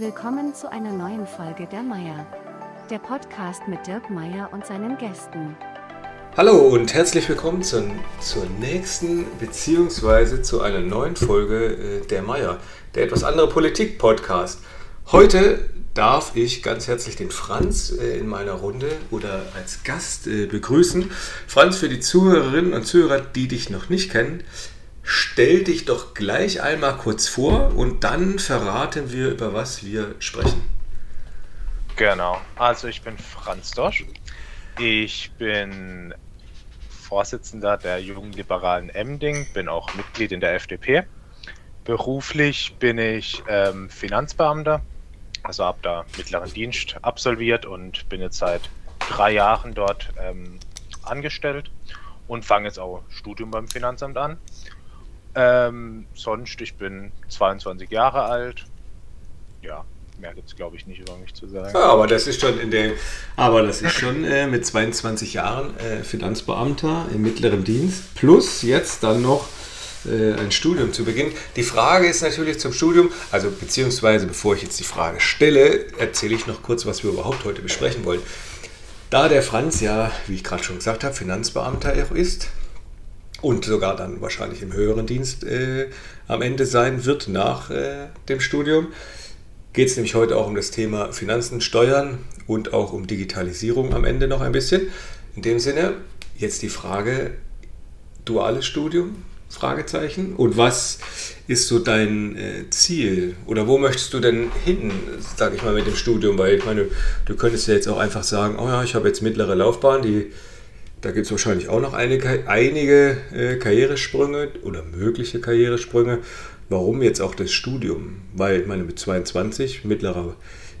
Willkommen zu einer neuen Folge der Meier. Der Podcast mit Dirk Meier und seinen Gästen. Hallo und herzlich willkommen zur, zur nächsten beziehungsweise zu einer neuen Folge äh, der Meier, der etwas andere Politik-Podcast. Heute darf ich ganz herzlich den Franz äh, in meiner Runde oder als Gast äh, begrüßen. Franz, für die Zuhörerinnen und Zuhörer, die dich noch nicht kennen, stell dich doch gleich einmal kurz vor und dann verraten wir, über was wir sprechen. Genau, also ich bin Franz Dosch. Ich bin Vorsitzender der Jungen Liberalen Emding, bin auch Mitglied in der FDP. Beruflich bin ich ähm, Finanzbeamter, also habe da mittleren Dienst absolviert und bin jetzt seit drei Jahren dort ähm, angestellt und fange jetzt auch Studium beim Finanzamt an. Ähm, sonst, ich bin 22 Jahre alt. Ja, mehr gibt es, glaube ich, nicht über mich zu sagen. Ja, aber das ist schon in dem, aber das ist schon äh, mit 22 Jahren äh, Finanzbeamter im mittleren Dienst plus jetzt dann noch äh, ein Studium zu beginnen. Die Frage ist natürlich zum Studium, also beziehungsweise bevor ich jetzt die Frage stelle, erzähle ich noch kurz, was wir überhaupt heute besprechen wollen. Da der Franz ja, wie ich gerade schon gesagt habe, Finanzbeamter ist, und sogar dann wahrscheinlich im höheren Dienst äh, am Ende sein wird nach äh, dem Studium. Geht es nämlich heute auch um das Thema Finanzen, Steuern und auch um Digitalisierung am Ende noch ein bisschen. In dem Sinne, jetzt die Frage, duales Studium? Fragezeichen. Und was ist so dein äh, Ziel? Oder wo möchtest du denn hin, sag ich mal, mit dem Studium? Weil ich meine, du könntest ja jetzt auch einfach sagen, oh ja, ich habe jetzt mittlere Laufbahn, die da gibt es wahrscheinlich auch noch einige, einige äh, Karrieresprünge oder mögliche Karrieresprünge. Warum jetzt auch das Studium? Weil ich meine, mit 22 mittlerer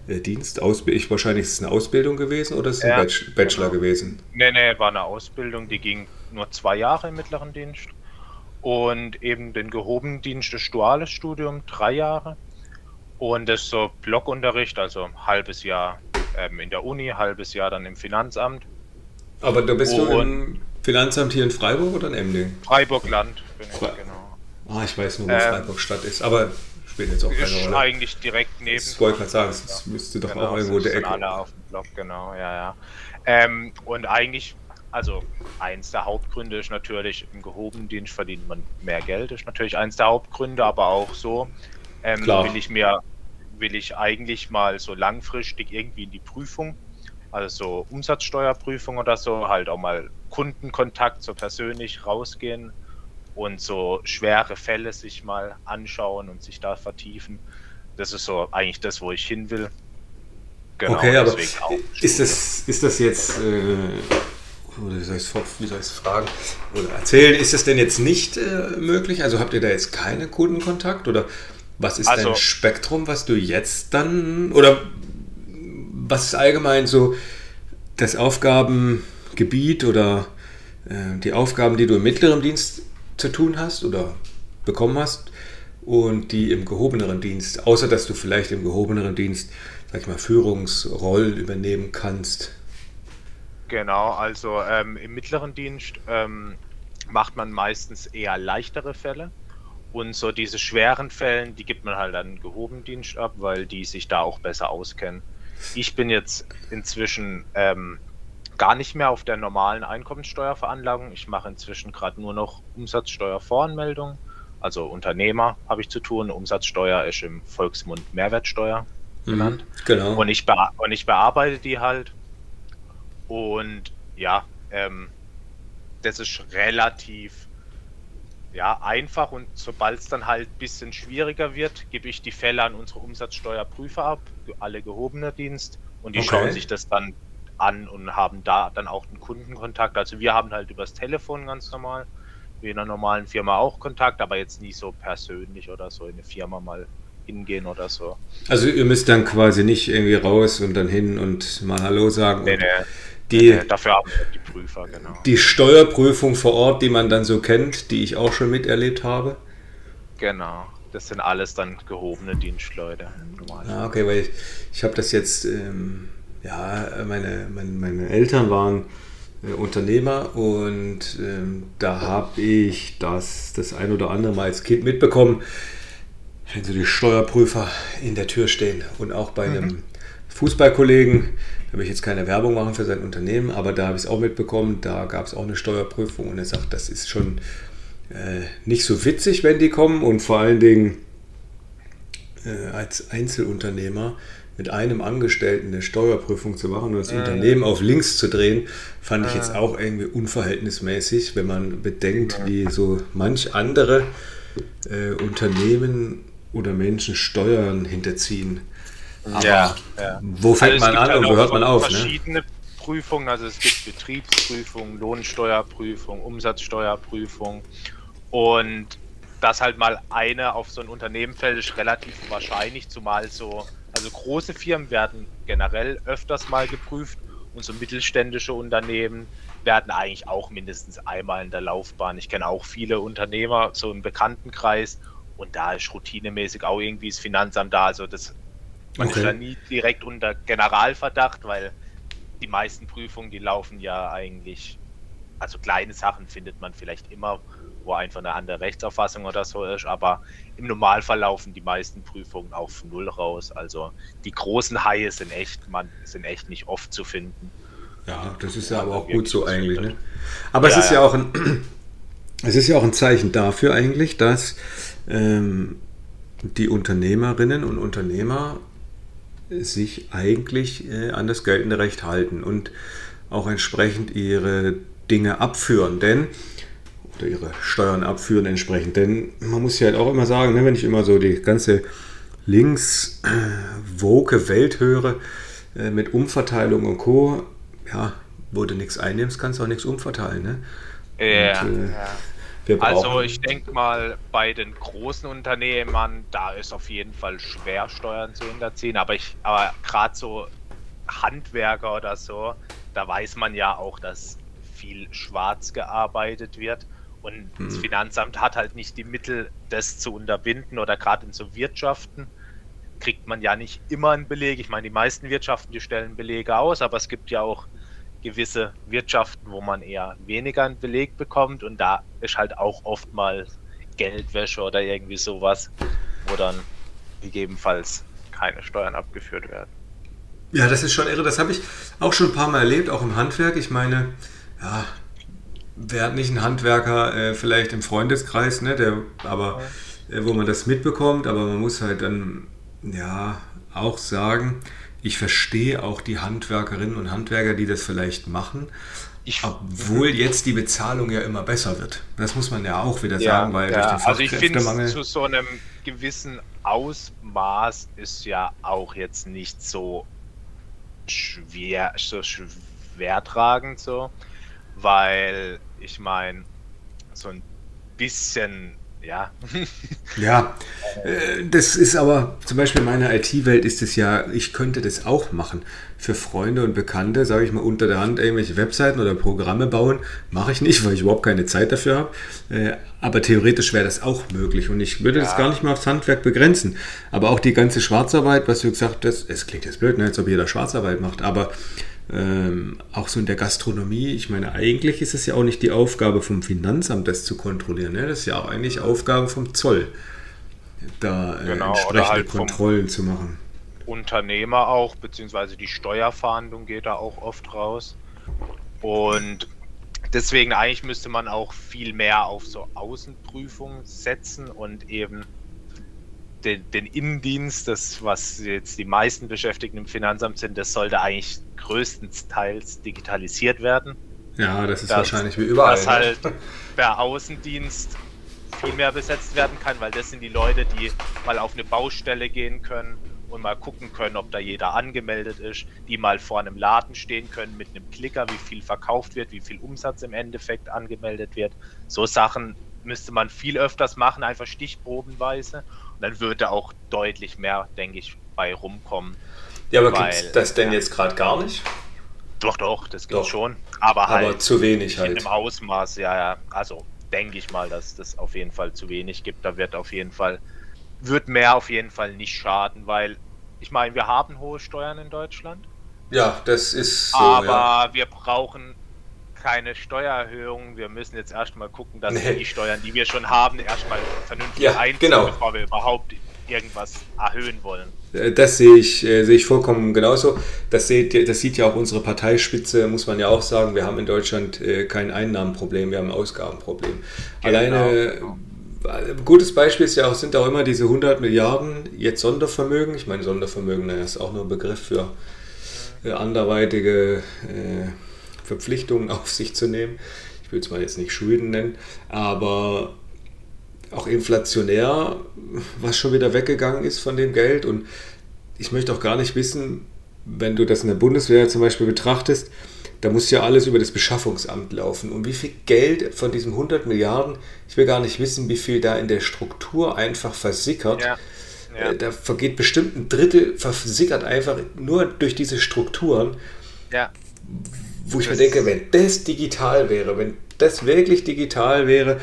äh, Dienst, ich, wahrscheinlich ist es eine Ausbildung gewesen oder ist es ja, ein Bachelor genau. gewesen? Nee, nee, war eine Ausbildung, die ging nur zwei Jahre im mittleren Dienst. Und eben den gehobenen Dienst, das duales Studium, drei Jahre. Und das so Blockunterricht, also ein halbes Jahr ähm, in der Uni, halbes Jahr dann im Finanzamt aber da bist und du im Finanzamt hier in Freiburg oder in Emding? Freiburg-Land bin ich, Fre genau. Ah, ich weiß nur, wo ähm, Freiburg Stadt ist, aber spielt jetzt auch keine ist Rolle. eigentlich direkt neben. Das wollte ich gerade sagen, es ja. müsste doch genau, auch irgendwo der Ecke. alle auf dem Block, genau, ja, ja. Ähm, und eigentlich, also eins der Hauptgründe ist natürlich, im gehobenen Dienst verdient man mehr Geld, ist natürlich eins der Hauptgründe, aber auch so ähm, will ich mir, will ich eigentlich mal so langfristig irgendwie in die Prüfung also so Umsatzsteuerprüfung oder so, halt auch mal Kundenkontakt so persönlich rausgehen und so schwere Fälle sich mal anschauen und sich da vertiefen. Das ist so eigentlich das, wo ich hin will. Genau, okay, aber ist das, ist das jetzt, äh, wie soll ich es fragen oder erzählen, ist das denn jetzt nicht äh, möglich? Also habt ihr da jetzt keinen Kundenkontakt oder was ist also, dein Spektrum, was du jetzt dann, oder was ist allgemein so das Aufgabengebiet oder äh, die Aufgaben, die du im mittleren Dienst zu tun hast oder bekommen hast und die im gehobeneren Dienst, außer dass du vielleicht im gehobeneren Dienst, sag ich mal, Führungsrollen übernehmen kannst? Genau, also ähm, im mittleren Dienst ähm, macht man meistens eher leichtere Fälle. Und so diese schweren Fällen, die gibt man halt an Gehobendienst ab, weil die sich da auch besser auskennen. Ich bin jetzt inzwischen ähm, gar nicht mehr auf der normalen Einkommenssteuerveranlagung. Ich mache inzwischen gerade nur noch Umsatzsteuervoranmeldung. Also Unternehmer habe ich zu tun. Umsatzsteuer ist im Volksmund Mehrwertsteuer mhm, genannt. Mhm, genau. Und ich, und ich bearbeite die halt. Und ja, ähm, das ist relativ ja, einfach und sobald es dann halt ein bisschen schwieriger wird, gebe ich die Fälle an unsere Umsatzsteuerprüfer ab, alle gehobene Dienst und die okay. schauen sich das dann an und haben da dann auch einen Kundenkontakt. Also wir haben halt übers Telefon ganz normal, wie in einer normalen Firma auch Kontakt, aber jetzt nie so persönlich oder so in eine Firma mal hingehen oder so. Also ihr müsst dann quasi nicht irgendwie raus und dann hin und mal Hallo sagen. Nee, nee. Die, äh, dafür haben wir die Prüfer, genau. Die Steuerprüfung vor Ort, die man dann so kennt, die ich auch schon miterlebt habe. Genau. Das sind alles dann gehobene Dienstleute. Ah, okay, weil ich, ich habe das jetzt, ähm, ja, meine, meine, meine Eltern waren äh, Unternehmer und ähm, da habe ich das das ein oder andere Mal als Kind mitbekommen, wenn so die Steuerprüfer in der Tür stehen und auch bei mhm. einem Fußballkollegen, da will ich jetzt keine Werbung machen für sein Unternehmen, aber da habe ich es auch mitbekommen, da gab es auch eine Steuerprüfung und er sagt, das ist schon äh, nicht so witzig, wenn die kommen und vor allen Dingen äh, als Einzelunternehmer mit einem Angestellten eine Steuerprüfung zu machen und das äh. Unternehmen auf links zu drehen, fand ich jetzt auch irgendwie unverhältnismäßig, wenn man bedenkt, wie so manch andere äh, Unternehmen oder Menschen Steuern hinterziehen. Ja, ja. Wo fängt also man an halt und wo hört man auf? Ne? Verschiedene ne? Prüfungen, also es gibt Betriebsprüfung, Lohnsteuerprüfung, Umsatzsteuerprüfung und dass halt mal eine auf so ein Unternehmen fällt, ist relativ wahrscheinlich, zumal so, also große Firmen werden generell öfters mal geprüft und so mittelständische Unternehmen werden eigentlich auch mindestens einmal in der Laufbahn. Ich kenne auch viele Unternehmer so im Bekanntenkreis und da ist routinemäßig auch irgendwie das Finanzamt da. Also das, okay. ist da nie direkt unter Generalverdacht, weil die meisten Prüfungen, die laufen ja eigentlich, also kleine Sachen findet man vielleicht immer, wo einfach eine andere Rechtsauffassung oder so ist, aber im Normalfall laufen die meisten Prüfungen auf Null raus. Also die großen Haie sind echt, man, sind echt nicht oft zu finden. Ja, das ist ja aber auch gut so eigentlich. Ne? Aber ja, es ist ja, ja auch ein, es ist ja auch ein Zeichen dafür eigentlich, dass ähm, die Unternehmerinnen und Unternehmer sich eigentlich äh, an das geltende Recht halten und auch entsprechend ihre Dinge abführen. Denn oder ihre Steuern abführen entsprechend. Denn man muss ja halt auch immer sagen, ne, wenn ich immer so die ganze links äh, woke Welt höre äh, mit Umverteilung und Co., ja, wo du nichts einnimmst, kannst du auch nichts umverteilen. Ne? Ja, und, äh, also ich denke mal, bei den großen Unternehmen, da ist auf jeden Fall schwer Steuern zu hinterziehen, aber ich, aber gerade so Handwerker oder so, da weiß man ja auch, dass viel schwarz gearbeitet wird. Und hm. das Finanzamt hat halt nicht die Mittel, das zu unterbinden oder gerade in so Wirtschaften kriegt man ja nicht immer einen Beleg. Ich meine, die meisten Wirtschaften, die stellen Belege aus, aber es gibt ja auch gewisse Wirtschaften, wo man eher weniger einen Beleg bekommt und da ist halt auch oftmals Geldwäsche oder irgendwie sowas, wo dann gegebenenfalls keine Steuern abgeführt werden. Ja, das ist schon irre. Das habe ich auch schon ein paar Mal erlebt, auch im Handwerk. Ich meine, ja, wer hat nicht einen Handwerker äh, vielleicht im Freundeskreis, ne, der, aber äh, wo man das mitbekommt, aber man muss halt dann ja auch sagen, ich verstehe auch die Handwerkerinnen und Handwerker, die das vielleicht machen, ich, obwohl jetzt die Bezahlung ja immer besser wird. Das muss man ja auch wieder ja, sagen, weil ja. durch den Also ich finde, zu so einem gewissen Ausmaß ist ja auch jetzt nicht so schwer, so schwertragend so, weil ich meine, so ein bisschen ja. ja, äh, das ist aber zum Beispiel in meiner IT-Welt ist es ja, ich könnte das auch machen. Für Freunde und Bekannte, sage ich mal, unter der Hand irgendwelche Webseiten oder Programme bauen, mache ich nicht, weil ich überhaupt keine Zeit dafür habe. Äh, aber theoretisch wäre das auch möglich und ich würde ja. das gar nicht mal aufs Handwerk begrenzen. Aber auch die ganze Schwarzarbeit, was du gesagt hast, es klingt jetzt blöd, ne, als ob jeder Schwarzarbeit macht, aber ähm, auch so in der Gastronomie, ich meine, eigentlich ist es ja auch nicht die Aufgabe vom Finanzamt, das zu kontrollieren. Ne? Das ist ja auch eigentlich Aufgabe vom Zoll, da äh, genau, entsprechende halt Kontrollen zu machen. Unternehmer auch, beziehungsweise die Steuerfahndung geht da auch oft raus. Und deswegen eigentlich müsste man auch viel mehr auf so Außenprüfungen setzen und eben den, den Innendienst, das was jetzt die meisten Beschäftigten im Finanzamt sind, das sollte eigentlich größtenteils digitalisiert werden. Ja, das ist dass, wahrscheinlich wie überall. Dass ne? halt der Außendienst viel mehr besetzt werden kann, weil das sind die Leute, die mal auf eine Baustelle gehen können und mal gucken können, ob da jeder angemeldet ist, die mal vor einem Laden stehen können mit einem Klicker, wie viel verkauft wird, wie viel Umsatz im Endeffekt angemeldet wird. So Sachen müsste man viel öfters machen, einfach stichprobenweise. Dann würde auch deutlich mehr, denke ich, bei rumkommen. Ja, aber gibt es das denn jetzt gerade gar nicht? Doch, doch, das gibt schon. Aber halt. Aber zu wenig halt. In einem Ausmaß, ja, ja. Also denke ich mal, dass das auf jeden Fall zu wenig gibt. Da wird auf jeden Fall, wird mehr auf jeden Fall nicht schaden, weil ich meine, wir haben hohe Steuern in Deutschland. Ja, das ist so. Aber ja. wir brauchen keine Steuererhöhung. Wir müssen jetzt erstmal gucken, dass nee. wir die Steuern, die wir schon haben, erstmal vernünftig ja, einziehen, genau. bevor wir überhaupt irgendwas erhöhen wollen. Äh, das sehe ich, äh, sehe ich vollkommen genauso. Das, seht, das sieht ja auch unsere Parteispitze, muss man ja auch sagen. Wir haben in Deutschland äh, kein Einnahmenproblem, wir haben ein Ausgabenproblem. Genau. Alleine, ein gutes Beispiel ist ja auch, sind auch immer diese 100 Milliarden jetzt Sondervermögen. Ich meine, Sondervermögen naja, ist auch nur ein Begriff für anderweitige äh, Verpflichtungen auf sich zu nehmen. Ich will es mal jetzt nicht Schulden nennen, aber auch inflationär, was schon wieder weggegangen ist von dem Geld. Und ich möchte auch gar nicht wissen, wenn du das in der Bundeswehr zum Beispiel betrachtest, da muss ja alles über das Beschaffungsamt laufen. Und wie viel Geld von diesen 100 Milliarden, ich will gar nicht wissen, wie viel da in der Struktur einfach versickert. Ja. Ja. Äh, da vergeht bestimmt ein Drittel, versickert einfach nur durch diese Strukturen. Ja. Wo ich mir denke, wenn das digital wäre, wenn das wirklich digital wäre,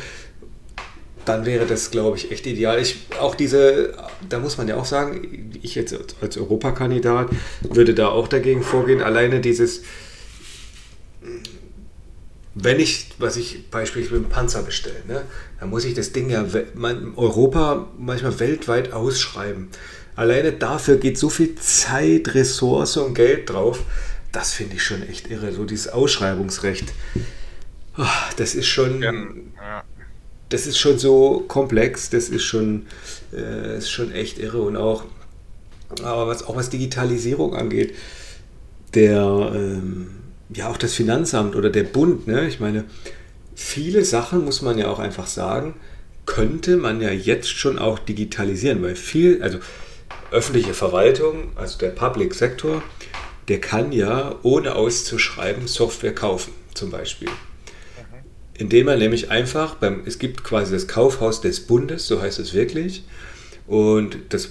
dann wäre das, glaube ich, echt ideal. Ich, auch diese, da muss man ja auch sagen, ich jetzt als Europakandidat würde da auch dagegen vorgehen. Alleine dieses, wenn ich, was ich beispielsweise einen Panzer bestelle, ne, dann muss ich das Ding ja in Europa manchmal weltweit ausschreiben. Alleine dafür geht so viel Zeit, Ressource und Geld drauf. Das finde ich schon echt irre. So dieses Ausschreibungsrecht. Oh, das ist schon. Ja, ja das ist schon so komplex, das ist schon, äh, ist schon echt irre und auch, aber was auch was Digitalisierung angeht, der, ähm, ja auch das Finanzamt oder der Bund, ne? ich meine, viele Sachen muss man ja auch einfach sagen, könnte man ja jetzt schon auch digitalisieren, weil viel, also öffentliche Verwaltung, also der Public Sektor, der kann ja ohne auszuschreiben Software kaufen, zum Beispiel indem er nämlich einfach, beim, es gibt quasi das Kaufhaus des Bundes, so heißt es wirklich, und das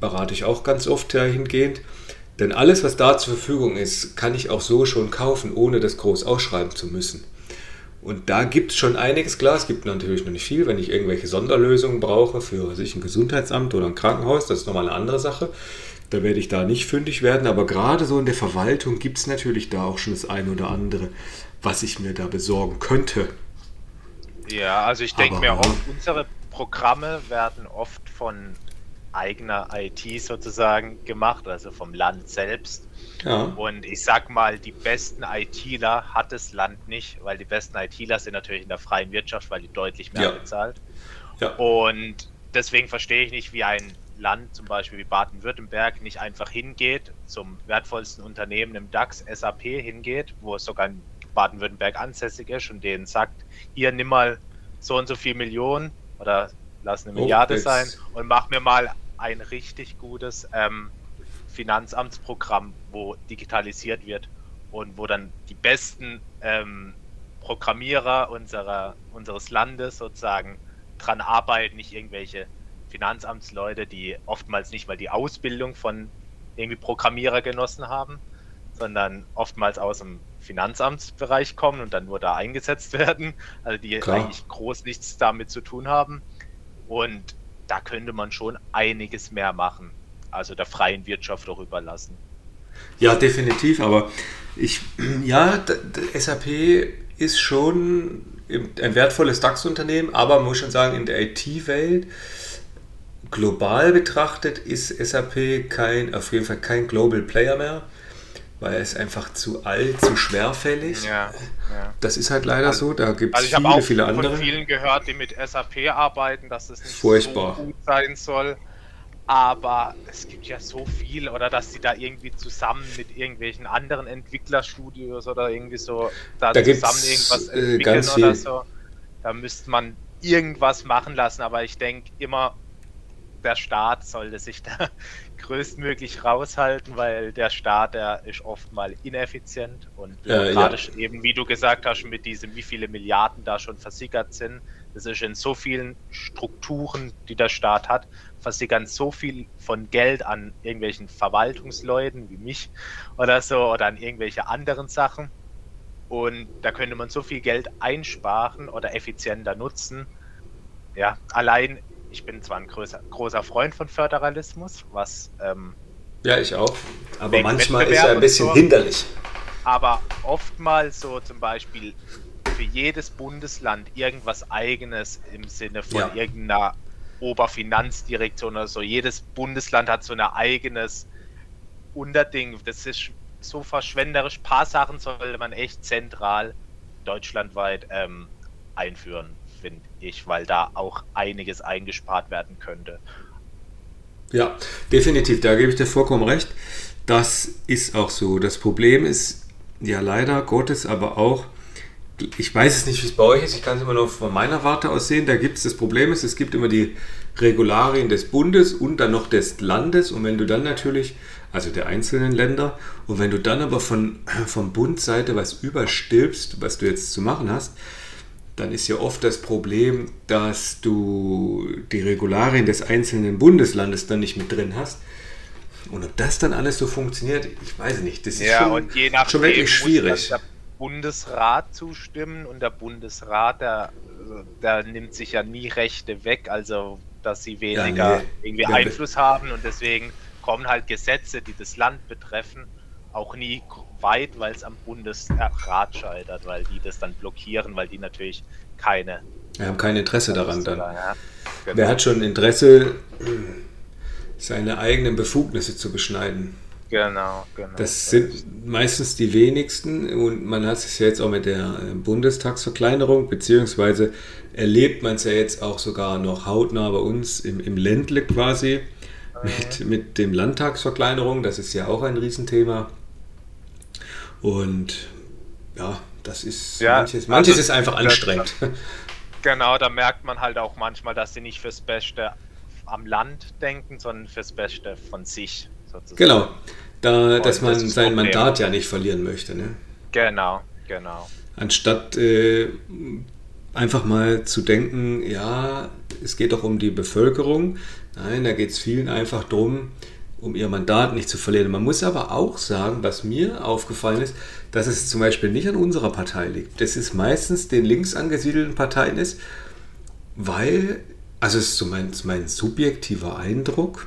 berate ich auch ganz oft dahingehend, denn alles, was da zur Verfügung ist, kann ich auch so schon kaufen, ohne das groß ausschreiben zu müssen. Und da gibt es schon einiges klar. Es gibt natürlich noch nicht viel, wenn ich irgendwelche Sonderlösungen brauche für sich ein Gesundheitsamt oder ein Krankenhaus, das ist nochmal eine andere Sache. Da werde ich da nicht fündig werden, aber gerade so in der Verwaltung gibt es natürlich da auch schon das eine oder andere was ich mir da besorgen könnte. Ja, also ich denke mir oft, unsere Programme werden oft von eigener IT sozusagen gemacht, also vom Land selbst. Ja. Und ich sag mal, die besten ITler hat das Land nicht, weil die besten ITler sind natürlich in der freien Wirtschaft, weil die deutlich mehr ja. bezahlt. Ja. Und deswegen verstehe ich nicht, wie ein Land, zum Beispiel wie Baden-Württemberg, nicht einfach hingeht, zum wertvollsten Unternehmen im DAX, SAP hingeht, wo es sogar ein Baden-Württemberg ansässig ist und denen sagt, hier nimm mal so und so viel Millionen oder lass eine Milliarde oh, sein und mach mir mal ein richtig gutes ähm, Finanzamtsprogramm, wo digitalisiert wird und wo dann die besten ähm, Programmierer unserer, unseres Landes sozusagen dran arbeiten, nicht irgendwelche Finanzamtsleute, die oftmals nicht mal die Ausbildung von irgendwie Programmierer genossen haben, sondern oftmals aus dem Finanzamtsbereich kommen und dann nur da eingesetzt werden, also die Klar. eigentlich groß nichts damit zu tun haben. Und da könnte man schon einiges mehr machen, also der freien Wirtschaft auch überlassen. Ja, definitiv, aber ich, ja, SAP ist schon ein wertvolles DAX-Unternehmen, aber man muss schon sagen, in der IT-Welt global betrachtet ist SAP kein, auf jeden Fall kein Global Player mehr weil er ist einfach zu alt, zu schwerfällig. Ja, ja. Das ist halt leider also, so. Da gibt es also viele, viele andere. Ich habe von vielen gehört, die mit SAP arbeiten, dass es nicht Furchtbar. so gut sein soll. Aber es gibt ja so viel, oder dass sie da irgendwie zusammen mit irgendwelchen anderen Entwicklerstudios oder irgendwie so da, da zusammen irgendwas äh, entwickeln oder so. Da müsste man irgendwas machen lassen, aber ich denke immer, der Staat sollte sich da größtmöglich raushalten, weil der Staat, der ist oft mal ineffizient und bürokratisch äh, ja. eben, wie du gesagt hast, mit diesem, wie viele Milliarden da schon versickert sind. Das ist in so vielen Strukturen, die der Staat hat, versickern so viel von Geld an irgendwelchen Verwaltungsleuten wie mich oder so oder an irgendwelche anderen Sachen. Und da könnte man so viel Geld einsparen oder effizienter nutzen. Ja, allein ich bin zwar ein größer, großer Freund von Föderalismus, was. Ähm, ja, ich auch. Aber manchmal ist er ein bisschen so, hinderlich. Aber oftmals so zum Beispiel für jedes Bundesland irgendwas eigenes im Sinne von ja. irgendeiner Oberfinanzdirektion oder so. Jedes Bundesland hat so ein eigenes Unterding. Das ist so verschwenderisch. Ein paar Sachen sollte man echt zentral deutschlandweit ähm, einführen, finde ich, weil da auch einiges eingespart werden könnte. Ja, definitiv, da gebe ich dir vollkommen recht. Das ist auch so. Das Problem ist ja leider Gottes aber auch, ich weiß es nicht, wie es bei euch ist, ich kann es immer nur von meiner Warte aus sehen. Da gibt es das Problem ist, es gibt immer die Regularien des Bundes und dann noch des Landes. Und wenn du dann natürlich, also der einzelnen Länder, und wenn du dann aber von, von Bundseite was überstülpst, was du jetzt zu machen hast, dann ist ja oft das Problem, dass du die Regularien des einzelnen Bundeslandes dann nicht mit drin hast. Und ob das dann alles so funktioniert, ich weiß nicht. Das ist ja, schon, und je nachdem schon wirklich schwierig. Muss der Bundesrat zustimmen und der Bundesrat, der, der nimmt sich ja nie Rechte weg, also dass sie weniger Ja, nee. irgendwie Ja, Einfluss haben und deswegen kommen halt Gesetze, die das Land betreffen, auch nie weit, weil es am Bundesrat scheitert, weil die das dann blockieren, weil die natürlich keine Wir haben kein Interesse daran dann. Ja, genau. Wer hat schon Interesse, seine eigenen Befugnisse zu beschneiden? Genau, genau. Das sind meistens die wenigsten und man hat es ja jetzt auch mit der äh, Bundestagsverkleinerung, beziehungsweise erlebt man es ja jetzt auch sogar noch hautnah bei uns im, im Ländle quasi mit, mit dem Landtagsverkleinerung. Das ist ja auch ein Riesenthema. Und ja, das ist Ja, manches, manches also ist einfach das- anstrengend. Genau, da merkt man halt auch manchmal, dass sie nicht fürs Beste am Land denken, sondern fürs Beste von sich sozusagen. Genau, da, Und dass man das sein Problem. Mandat ja nicht verlieren möchte. Ne? Genau, genau. Anstatt äh, einfach mal zu denken, ja, es geht doch um die Bevölkerung. Nein, da geht es vielen einfach darum, um ihr Mandat nicht zu verlieren. Man muss aber auch sagen, was mir aufgefallen ist, dass es zum Beispiel nicht an unserer Partei liegt. Das ist meistens den links angesiedelten Parteien ist, weil, also es ist mein, mein subjektiver Eindruck,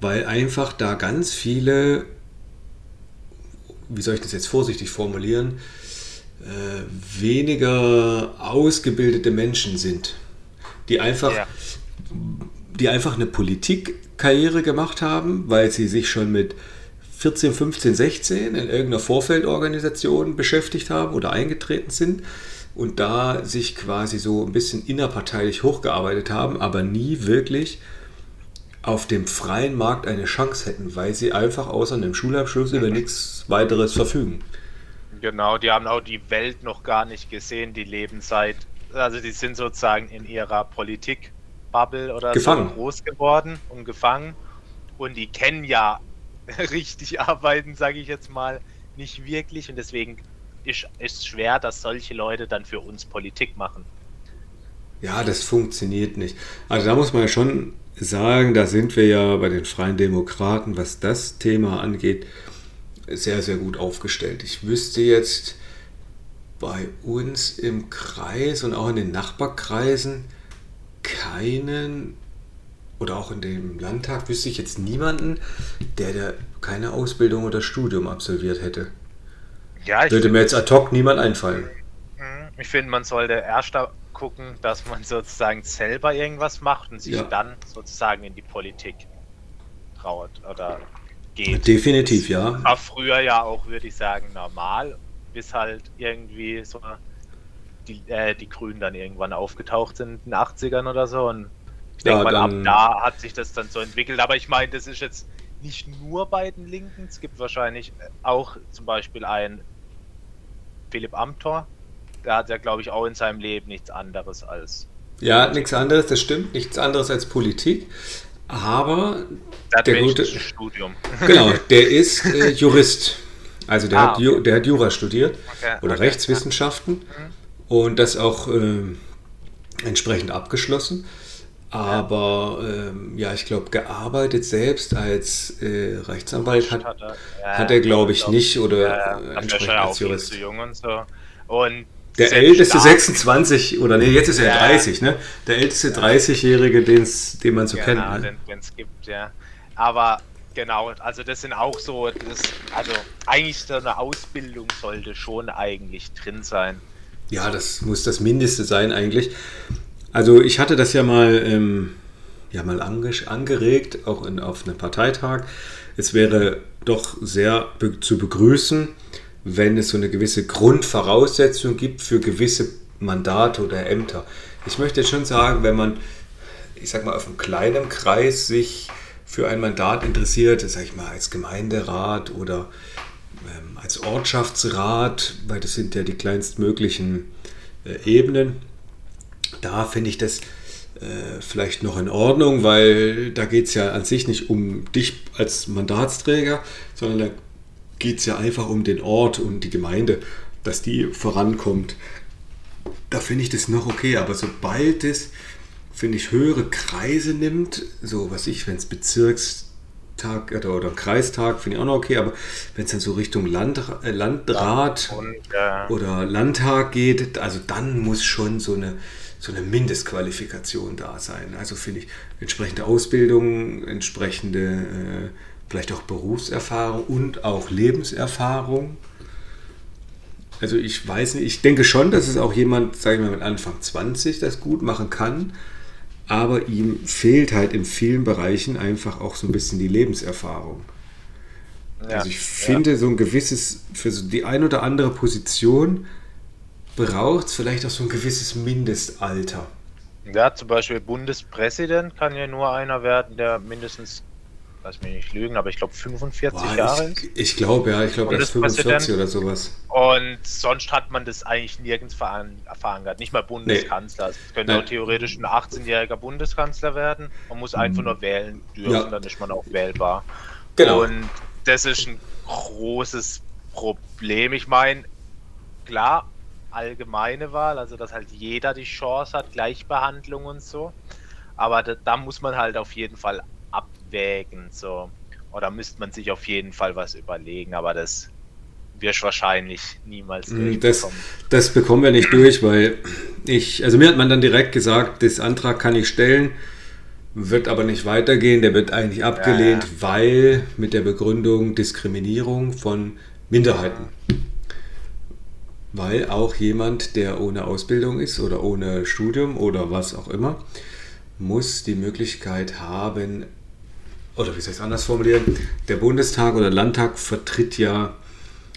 weil einfach da ganz viele, wie soll ich das jetzt vorsichtig formulieren, äh, weniger ausgebildete Menschen sind, die einfach, Ja. Die einfach eine Politikkarriere gemacht haben, weil sie sich schon mit 14, 15, 16 in irgendeiner Vorfeldorganisation beschäftigt haben oder eingetreten sind und da sich quasi so ein bisschen innerparteilich hochgearbeitet haben, aber nie wirklich auf dem freien Markt eine Chance hätten, weil sie einfach außer einem Schulabschluss über nichts weiteres verfügen. Genau, die haben auch die Welt noch gar nicht gesehen, die leben seit, also die sind sozusagen in ihrer Politik-Bubble oder Gefangen. so groß geworden und gefangen und die kennen ja richtig arbeiten, sage ich jetzt mal, nicht wirklich und deswegen ist es schwer, dass solche Leute dann für uns Politik machen. Ja, das funktioniert nicht. Also da muss man ja schon sagen, da sind wir ja bei den Freien Demokraten, was das Thema angeht, sehr, sehr gut aufgestellt. Ich wüsste jetzt bei uns im Kreis und auch in den Nachbarkreisen keinen oder auch in dem Landtag wüsste ich jetzt niemanden, der, der keine Ausbildung oder Studium absolviert hätte. Ja, ich Würde mir jetzt ad hoc niemand einfallen. Mhm. Ich finde, man sollte erst da gucken, dass man sozusagen selber irgendwas macht und sich Ja. dann sozusagen in die Politik traut oder geht. Definitiv, ja. War früher ja auch, würde ich sagen, normal, bis halt irgendwie so die, äh, die Grünen dann irgendwann aufgetaucht sind in den 80ern oder so. Und ich Ja, denke mal, ab da hat sich das dann so entwickelt. Aber ich meine, das ist jetzt nicht nur bei den Linken. Es gibt wahrscheinlich auch zum Beispiel einen Philipp Amthor. Der hat ja, glaube ich, auch in seinem Leben nichts anderes als. Ja, nichts anderes, das stimmt, nichts anderes als Politik. Aber Der hat Der gute- Studium. genau, der ist äh, Jurist. Also der, Ah, hat, okay. Ju- der hat Jura studiert Okay, oder okay, Rechtswissenschaften und das auch ähm, entsprechend abgeschlossen. Aber ähm, ja, ich glaube, gearbeitet selbst als äh, Rechtsanwalt hat, Hat er, ja, hat er, glaube ich, glaub- nicht oder Ja, äh, entsprechend als Jurist. zu jung und so. Und Der älteste stark- 26 oder nee, jetzt ist er Ja. 30, ne? Der älteste 30-Jährige, den's- den man so genau, kennt. Ne? den den es gibt, ja. Aber genau, also das sind auch so, das, also eigentlich so eine Ausbildung sollte schon eigentlich drin sein. Ja, das muss das Mindeste sein eigentlich. Also ich hatte das ja mal, ähm, ja mal ange angeregt, auch in, auf einem Parteitag. Es wäre doch sehr be zu begrüßen, wenn es so eine gewisse Grundvoraussetzung gibt für gewisse Mandate oder Ämter. Ich möchte jetzt schon sagen, wenn man, ich sag mal, auf einem kleinen Kreis sich für ein Mandat interessiert, sag ich mal, als Gemeinderat oder als Ortschaftsrat, weil das sind ja die kleinstmöglichen äh, Ebenen, da finde ich das äh, vielleicht noch in Ordnung, weil da geht es ja an sich nicht um dich als Mandatsträger, sondern da geht es ja einfach um den Ort und die Gemeinde, dass die vorankommt. Da finde ich das noch okay, aber sobald es, finde ich, höhere Kreise nimmt, so was ich, wenn es Bezirkstag oder, oder Kreistag, finde ich auch noch okay, aber wenn es dann so Richtung Land, äh, Landrat und, äh, oder Landtag geht, also dann muss schon so eine so eine Mindestqualifikation da sein. Also finde ich entsprechende Ausbildung, entsprechende äh, vielleicht auch Berufserfahrung und auch Lebenserfahrung. Also ich weiß nicht, ich denke schon, dass es auch jemand, sage ich mal, mit Anfang 20 das gut machen kann, aber ihm fehlt halt in vielen Bereichen einfach auch so ein bisschen die Lebenserfahrung. Ja, also ich finde ja. so ein gewisses, für so die ein oder andere Position braucht es vielleicht auch so ein gewisses Mindestalter. Ja, zum Beispiel Bundespräsident kann ja nur einer werden, der mindestens, lass mich nicht lügen, aber ich glaube 45 Boah, Jahre ist. Ich glaube, ja, ich glaube erst 45 oder sowas. Und sonst hat man das eigentlich nirgends verankert. Nicht mal Bundeskanzler. Nee. Es könnte Nein. auch theoretisch ein 18-jähriger Bundeskanzler werden. Man muss einfach nur wählen dürfen, ja. dann ist man auch wählbar. Genau. Und das ist ein großes Problem. Ich meine, klar, allgemeine Wahl, also dass halt jeder die Chance hat, Gleichbehandlung und so. Aber da, da muss man halt auf jeden Fall abwägen, so. Oder müsste man sich auf jeden Fall was überlegen, aber das wirst wahrscheinlich niemals mm, das, das bekommen wir nicht durch, weil ich, also mir hat man dann direkt gesagt, das Antrag kann ich stellen, wird aber nicht weitergehen, der wird eigentlich abgelehnt, ja, ja. weil mit der Begründung Diskriminierung von Minderheiten weil auch jemand, der ohne Ausbildung ist oder ohne Studium oder was auch immer, muss die Möglichkeit haben, oder wie soll ich es anders formulieren, der Bundestag oder Landtag vertritt ja,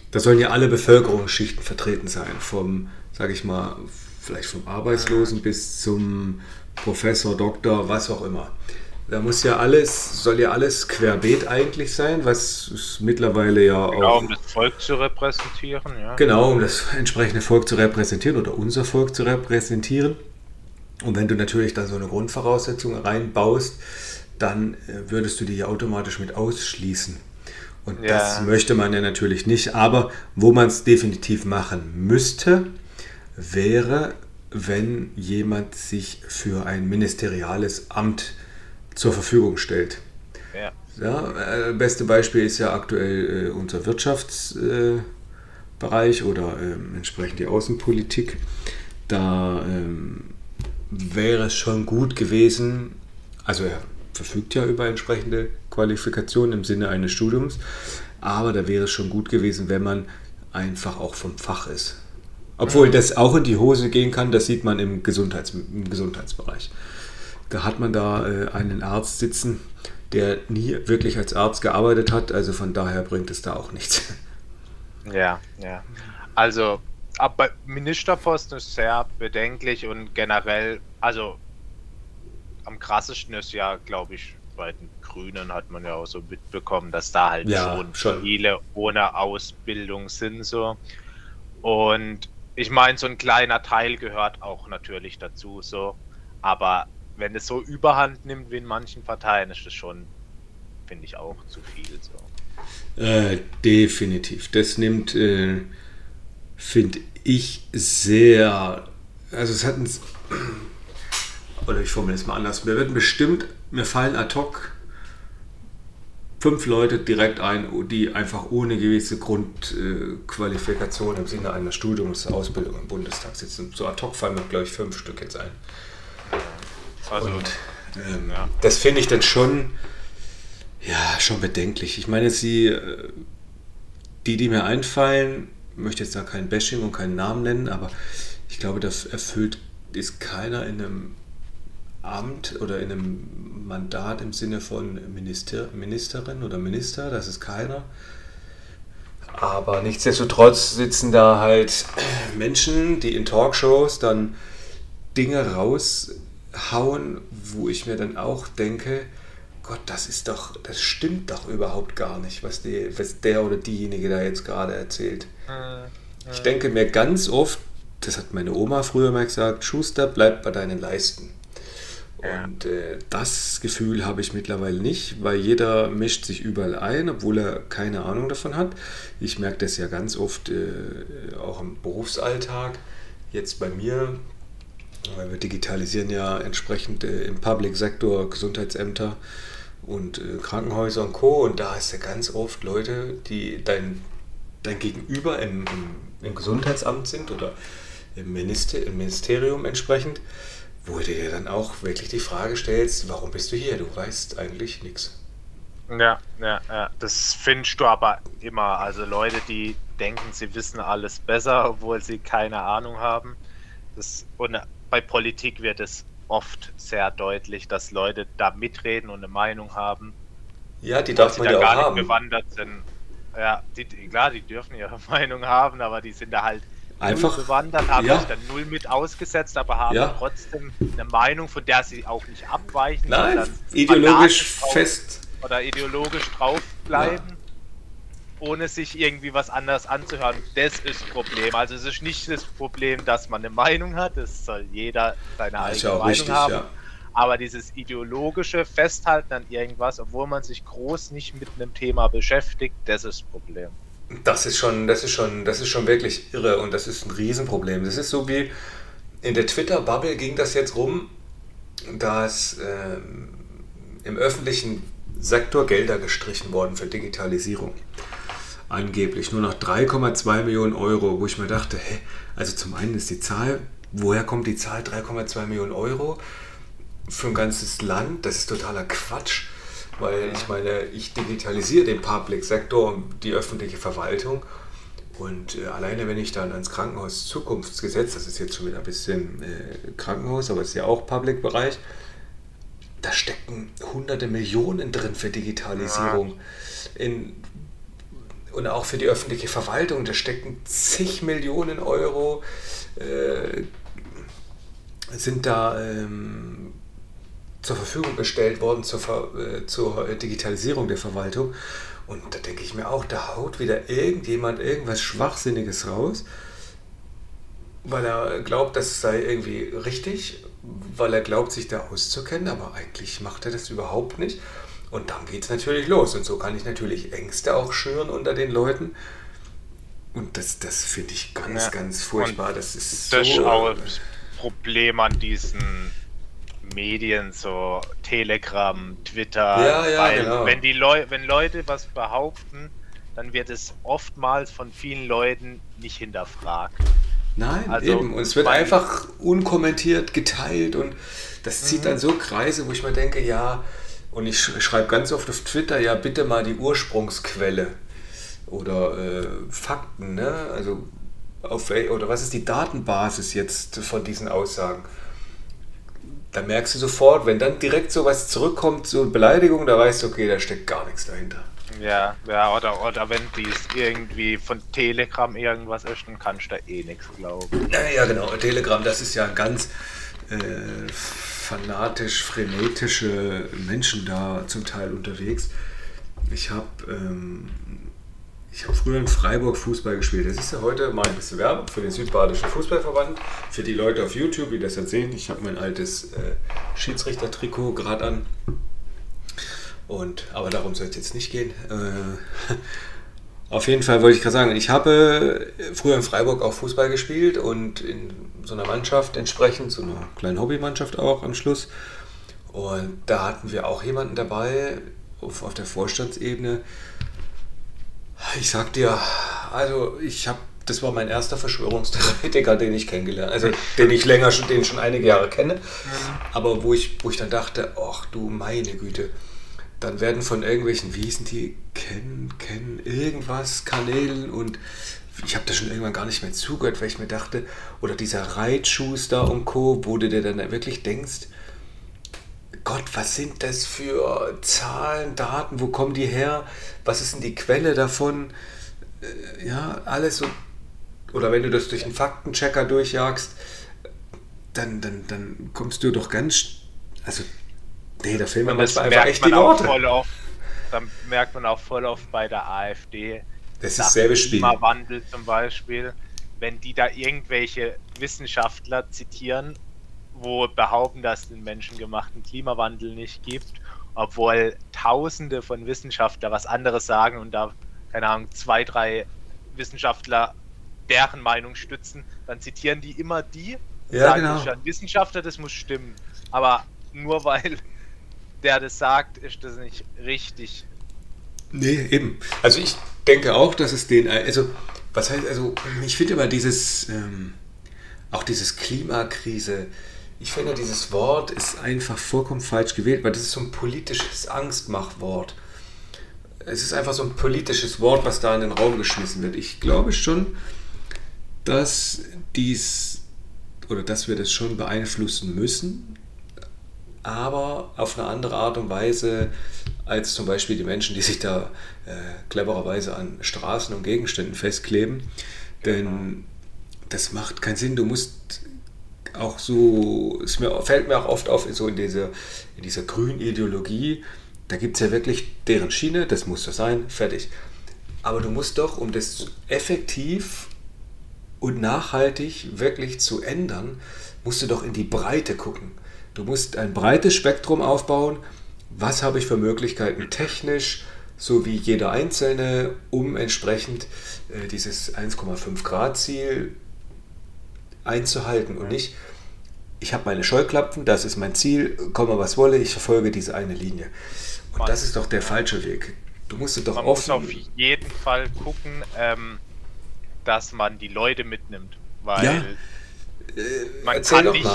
da sollen ja alle Bevölkerungsschichten vertreten sein, vom, sage ich mal, vielleicht vom Arbeitslosen bis zum Professor, Doktor, was auch immer. Da muss ja alles, soll ja alles querbeet eigentlich sein, was mittlerweile ja auch. Genau, um das Volk zu repräsentieren, ja. Genau, um das entsprechende Volk zu repräsentieren oder unser Volk zu repräsentieren. Und wenn du natürlich da so eine Grundvoraussetzung reinbaust, dann äh, würdest du die ja automatisch mit ausschließen. Und ja. das möchte man ja natürlich nicht. Aber wo man es definitiv machen müsste, wäre, wenn jemand sich für ein ministeriales Amt zur Verfügung stellt. Ja. ja äh, beste Beispiel ist ja aktuell äh, unser Wirtschaftsbereich äh, oder ähm, entsprechend die Außenpolitik. Da ähm, wäre es schon gut gewesen, also verfügt ja über entsprechende Qualifikationen im Sinne eines Studiums, aber da wäre es schon gut gewesen, wenn man einfach auch vom Fach ist. Obwohl das auch in die Hose gehen kann, das sieht man im, Gesundheits-, im Gesundheitsbereich. Da hat man da äh, einen Arzt sitzen, der nie wirklich als Arzt gearbeitet hat, also von daher bringt es da auch nichts. Ja, ja. Also, aber Ministerposten ist sehr bedenklich und generell, also am krassesten ist ja, glaube ich, bei den Grünen hat man ja auch so mitbekommen, dass da halt ja, schon, schon viele ohne Ausbildung sind so. Und ich meine, so ein kleiner Teil gehört auch natürlich dazu so, aber wenn es so überhand nimmt wie in manchen Parteien, ist das schon, finde ich, auch zu viel. So. Äh, definitiv. Das nimmt, äh, finde ich, sehr. Also, es hat uns. Oder ich formuliere es mal anders. Mir werden bestimmt, mir fallen ad hoc fünf Leute direkt ein, die einfach ohne gewisse Grundqualifikation im Sinne einer Studiumsausbildung im Bundestag sitzen. So ad hoc fallen mir, glaube ich, fünf Stück jetzt ein. Also, und ähm, ja. das finde ich dann schon, ja, schon bedenklich. Ich meine, sie, äh, die, die mir einfallen, möchte jetzt da kein Bashing und keinen Namen nennen, aber ich glaube, das erfüllt ist keiner in einem Amt oder in einem Mandat im Sinne von Minister, Ministerin oder Minister, das ist keiner. Aber nichtsdestotrotz sitzen da halt Menschen, die in Talkshows dann Dinge raushauen, wo ich mir dann auch denke, Gott, das ist doch, das stimmt doch überhaupt gar nicht, was, die, was der oder diejenige da jetzt gerade erzählt. Ich denke mir ganz oft, das hat meine Oma früher mal gesagt, Schuster, bleib bei deinen Leisten. Und äh, das Gefühl habe ich mittlerweile nicht, weil jeder mischt sich überall ein, obwohl er keine Ahnung davon hat. Ich merke das ja ganz oft äh, auch im Berufsalltag. Jetzt bei mir, weil wir digitalisieren ja entsprechend äh, im Public Sektor Gesundheitsämter und äh, Krankenhäuser und Co. Und da hast du ganz oft Leute, die dein, dein Gegenüber im, im, im Gesundheitsamt sind oder im, Minister, im Ministerium entsprechend wo du dir dann auch wirklich die Frage stellst, warum bist du hier? Du weißt eigentlich nichts. Ja, ja, ja. Das findest du aber immer. Also Leute, die denken, sie wissen alles besser, obwohl sie keine Ahnung haben. Das, und bei Politik wird es oft sehr deutlich, dass Leute da mitreden und eine Meinung haben. Ja, die darf man ja auch gar haben. nicht bewandert sind. Ja, die, klar, die dürfen ihre Meinung haben, aber die sind da halt einfach bewandert, haben ja. sich dann null mit ausgesetzt, aber haben ja. trotzdem eine Meinung, von der sie auch nicht abweichen. Nein, ideologisch fest. Oder ideologisch draufbleiben, ja. ohne sich irgendwie was anderes anzuhören. Das ist das Problem. Also es ist nicht das Problem, dass man eine Meinung hat, das soll jeder seine eigene Meinung richtig, haben. Ja. Aber dieses ideologische Festhalten an irgendwas, obwohl man sich groß nicht mit einem Thema beschäftigt, das ist das Problem. Das ist schon, das ist schon, das ist schon wirklich irre und das ist ein Riesenproblem. Das ist so wie in der Twitter-Bubble ging das jetzt rum, dass ähm, im öffentlichen Sektor Gelder gestrichen worden für Digitalisierung. Angeblich nur noch 3,2 Millionen Euro, wo ich mir dachte, hä, also zum einen ist die Zahl, woher kommt die Zahl 3,2 Millionen Euro für ein ganzes Land? Das ist totaler Quatsch weil ich meine, ich digitalisiere den Public Sektor und die öffentliche Verwaltung. Und äh, alleine wenn ich dann ans Krankenhaus Zukunftsgesetz, das ist jetzt schon wieder ein bisschen äh, Krankenhaus, aber es ist ja auch Public-Bereich, da stecken hunderte Millionen drin für Digitalisierung. In, und auch für die öffentliche Verwaltung, da stecken zig Millionen Euro, äh, sind da ähm, zur Verfügung gestellt worden zur, äh, zur Digitalisierung der Verwaltung. Und da denke ich mir auch, da haut wieder irgendjemand irgendwas Schwachsinniges raus, weil er glaubt, das sei irgendwie richtig, weil er glaubt, sich da auszukennen, aber eigentlich macht er das überhaupt nicht. Und dann geht es natürlich los. Und so kann ich natürlich Ängste auch schüren unter den Leuten. Und das, das finde ich ganz, ja. ganz furchtbar. Das ist das so. ist auch das Problem an diesen Medien, so Telegram, Twitter, ja, ja, weil genau. wenn die Leu wenn Leute was behaupten, dann wird es oftmals von vielen Leuten nicht hinterfragt. Nein, also, eben. Und es wird einfach unkommentiert geteilt und das zieht mhm. dann so Kreise, wo ich mir denke, ja, und ich schreibe ganz oft auf Twitter, ja, bitte mal die Ursprungsquelle oder äh, Fakten, ne? Also auf, oder was ist die Datenbasis jetzt von diesen Aussagen? Da merkst du sofort, wenn dann direkt so was zurückkommt, so eine Beleidigung, da weißt du, okay, da steckt gar nichts dahinter. Ja, ja, oder, oder wenn dies irgendwie von Telegram irgendwas ist, dann kannst du da eh nichts glauben. Ja, ja, genau. Telegram, das ist ja ganz äh, fanatisch, frenetische Menschen da zum Teil unterwegs. Ich habe ähm, ich habe früher in Freiburg Fußball gespielt. Das ist ja heute mal ein bisschen Werbung für den Südbadischen Fußballverband. Für die Leute auf YouTube, die das jetzt sehen, ich habe mein altes äh, Schiedsrichter-Trikot gerade an. Und, aber darum soll es jetzt nicht gehen. Äh, auf jeden Fall wollte ich gerade sagen, ich habe früher in Freiburg auch Fußball gespielt und in so einer Mannschaft entsprechend, so einer kleinen Hobbymannschaft auch am Schluss. Und da hatten wir auch jemanden dabei auf, auf der Vorstandsebene, ich sag dir, also ich habe, das war mein erster Verschwörungstheoretiker, den ich kennengelernt, also den ich länger schon, den schon einige Jahre kenne, aber wo ich, wo ich dann dachte, ach du meine Güte, dann werden von irgendwelchen, wie hießen die, kennen, kennen, irgendwas, Kanälen und ich habe da schon irgendwann gar nicht mehr zugehört, weil ich mir dachte, oder dieser Reitschuster und Co., wo du dir dann wirklich denkst, Gott, was sind das für Zahlen, Daten, wo kommen die her? Was ist denn die Quelle davon? Äh, ja, alles so. Oder wenn du das durch einen Faktenchecker durchjagst, dann, dann, dann kommst du doch ganz. Also, nee, da fehlen mir manchmal einfach echt die Worte. Oft, dann merkt man auch voll oft bei der AfD. Das ist selbe Spiel. Klimawandel zum Beispiel, wenn die da irgendwelche Wissenschaftler zitieren wo behaupten, dass es den menschengemachten Klimawandel nicht gibt, obwohl Tausende von Wissenschaftlern was anderes sagen und da, keine Ahnung, zwei, drei Wissenschaftler deren Meinung stützen, dann zitieren die immer die. Ja, sagen, genau. Schon, Wissenschaftler, das muss stimmen. Aber nur weil der das sagt, ist das nicht richtig. Nee, eben. Also ich denke auch, dass es den, also was heißt, also ich finde immer dieses, ähm, auch dieses Klimakrise, ich finde, dieses Wort ist einfach vollkommen falsch gewählt, weil das ist so ein politisches Angstmachwort. Es ist einfach so ein politisches Wort, was da in den Raum geschmissen wird. Ich glaube schon, dass dies oder dass wir das schon beeinflussen müssen, aber auf eine andere Art und Weise als zum Beispiel die Menschen, die sich da äh, clevererweise an Straßen und Gegenständen festkleben. Denn das macht keinen Sinn. Du musst auch so, es mir, fällt mir auch oft auf, so in dieser, in dieser grünen Ideologie, da gibt es ja wirklich deren Schiene, das muss so sein, fertig. Aber du musst doch, um das effektiv und nachhaltig wirklich zu ändern, musst du doch in die Breite gucken. Du musst ein breites Spektrum aufbauen. Was habe ich für Möglichkeiten technisch, so wie jeder Einzelne, um entsprechend äh, dieses 1,5 Grad Ziel einzuhalten und nicht, ich habe meine Scheuklappen, das ist mein Ziel, komme was wolle, ich verfolge diese eine Linie. Und man, das ist doch der falsche Weg. Du musst doch man offen... muss auf jeden Fall gucken, ähm, dass man die Leute mitnimmt, weil ja. äh, man, kann nicht,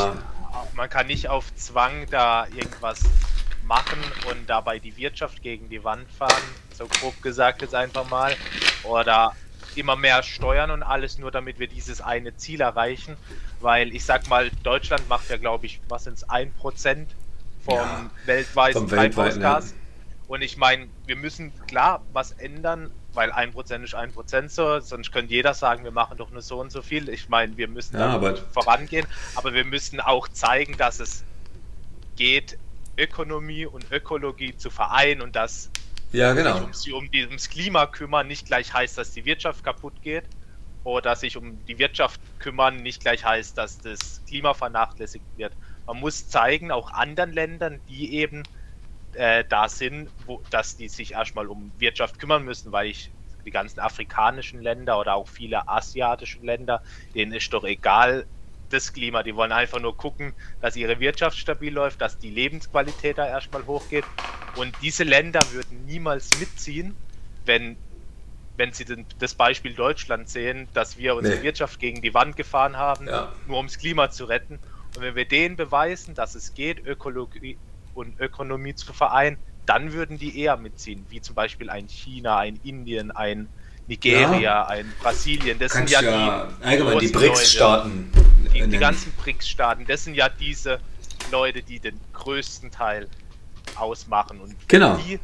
man kann nicht auf Zwang da irgendwas machen und dabei die Wirtschaft gegen die Wand fahren, so grob gesagt jetzt einfach mal, oder immer mehr steuern und alles nur, damit wir dieses eine Ziel erreichen. Weil ich sag mal, Deutschland macht ja, glaube ich, was sind es, 1% vom ja, weltweiten Treibhausgas. Ja. Und ich meine, wir müssen klar was ändern, weil 1% ist 1% so, sonst könnte jeder sagen, wir machen doch nur so und so viel. Ich meine, wir müssen ja, aber vorangehen, aber wir müssen auch zeigen, dass es geht, Ökonomie und Ökologie zu vereinen und dass ja, genau. sich um, um dieses Klima kümmern nicht gleich heißt, dass die Wirtschaft kaputt geht. Oder sich um die Wirtschaft kümmern nicht gleich heißt, dass das Klima vernachlässigt wird. Man muss zeigen, auch anderen Ländern, die eben äh, da sind, wo, dass die sich erstmal um Wirtschaft kümmern müssen, weil ich die ganzen afrikanischen Länder oder auch viele asiatische Länder, denen ist doch egal, das Klima. Die wollen einfach nur gucken, dass ihre Wirtschaft stabil läuft, dass die Lebensqualität da erstmal hochgeht. Und diese Länder würden niemals mitziehen, wenn, wenn sie den, das Beispiel Deutschland sehen, dass wir unsere nee. Wirtschaft gegen die Wand gefahren haben, ja. nur ums Klima zu retten. Und wenn wir denen beweisen, dass es geht, Ökologie und Ökonomie zu vereinen, dann würden die eher mitziehen, wie zum Beispiel ein China, ein Indien, ein Nigeria, ja. ein Brasilien. Das Kannst sind ja, ja die allgemein die BRICS-Staaten die, die ganzen BRICS-Staaten, das sind ja diese Leute, die den größten Teil ausmachen. Und genau. die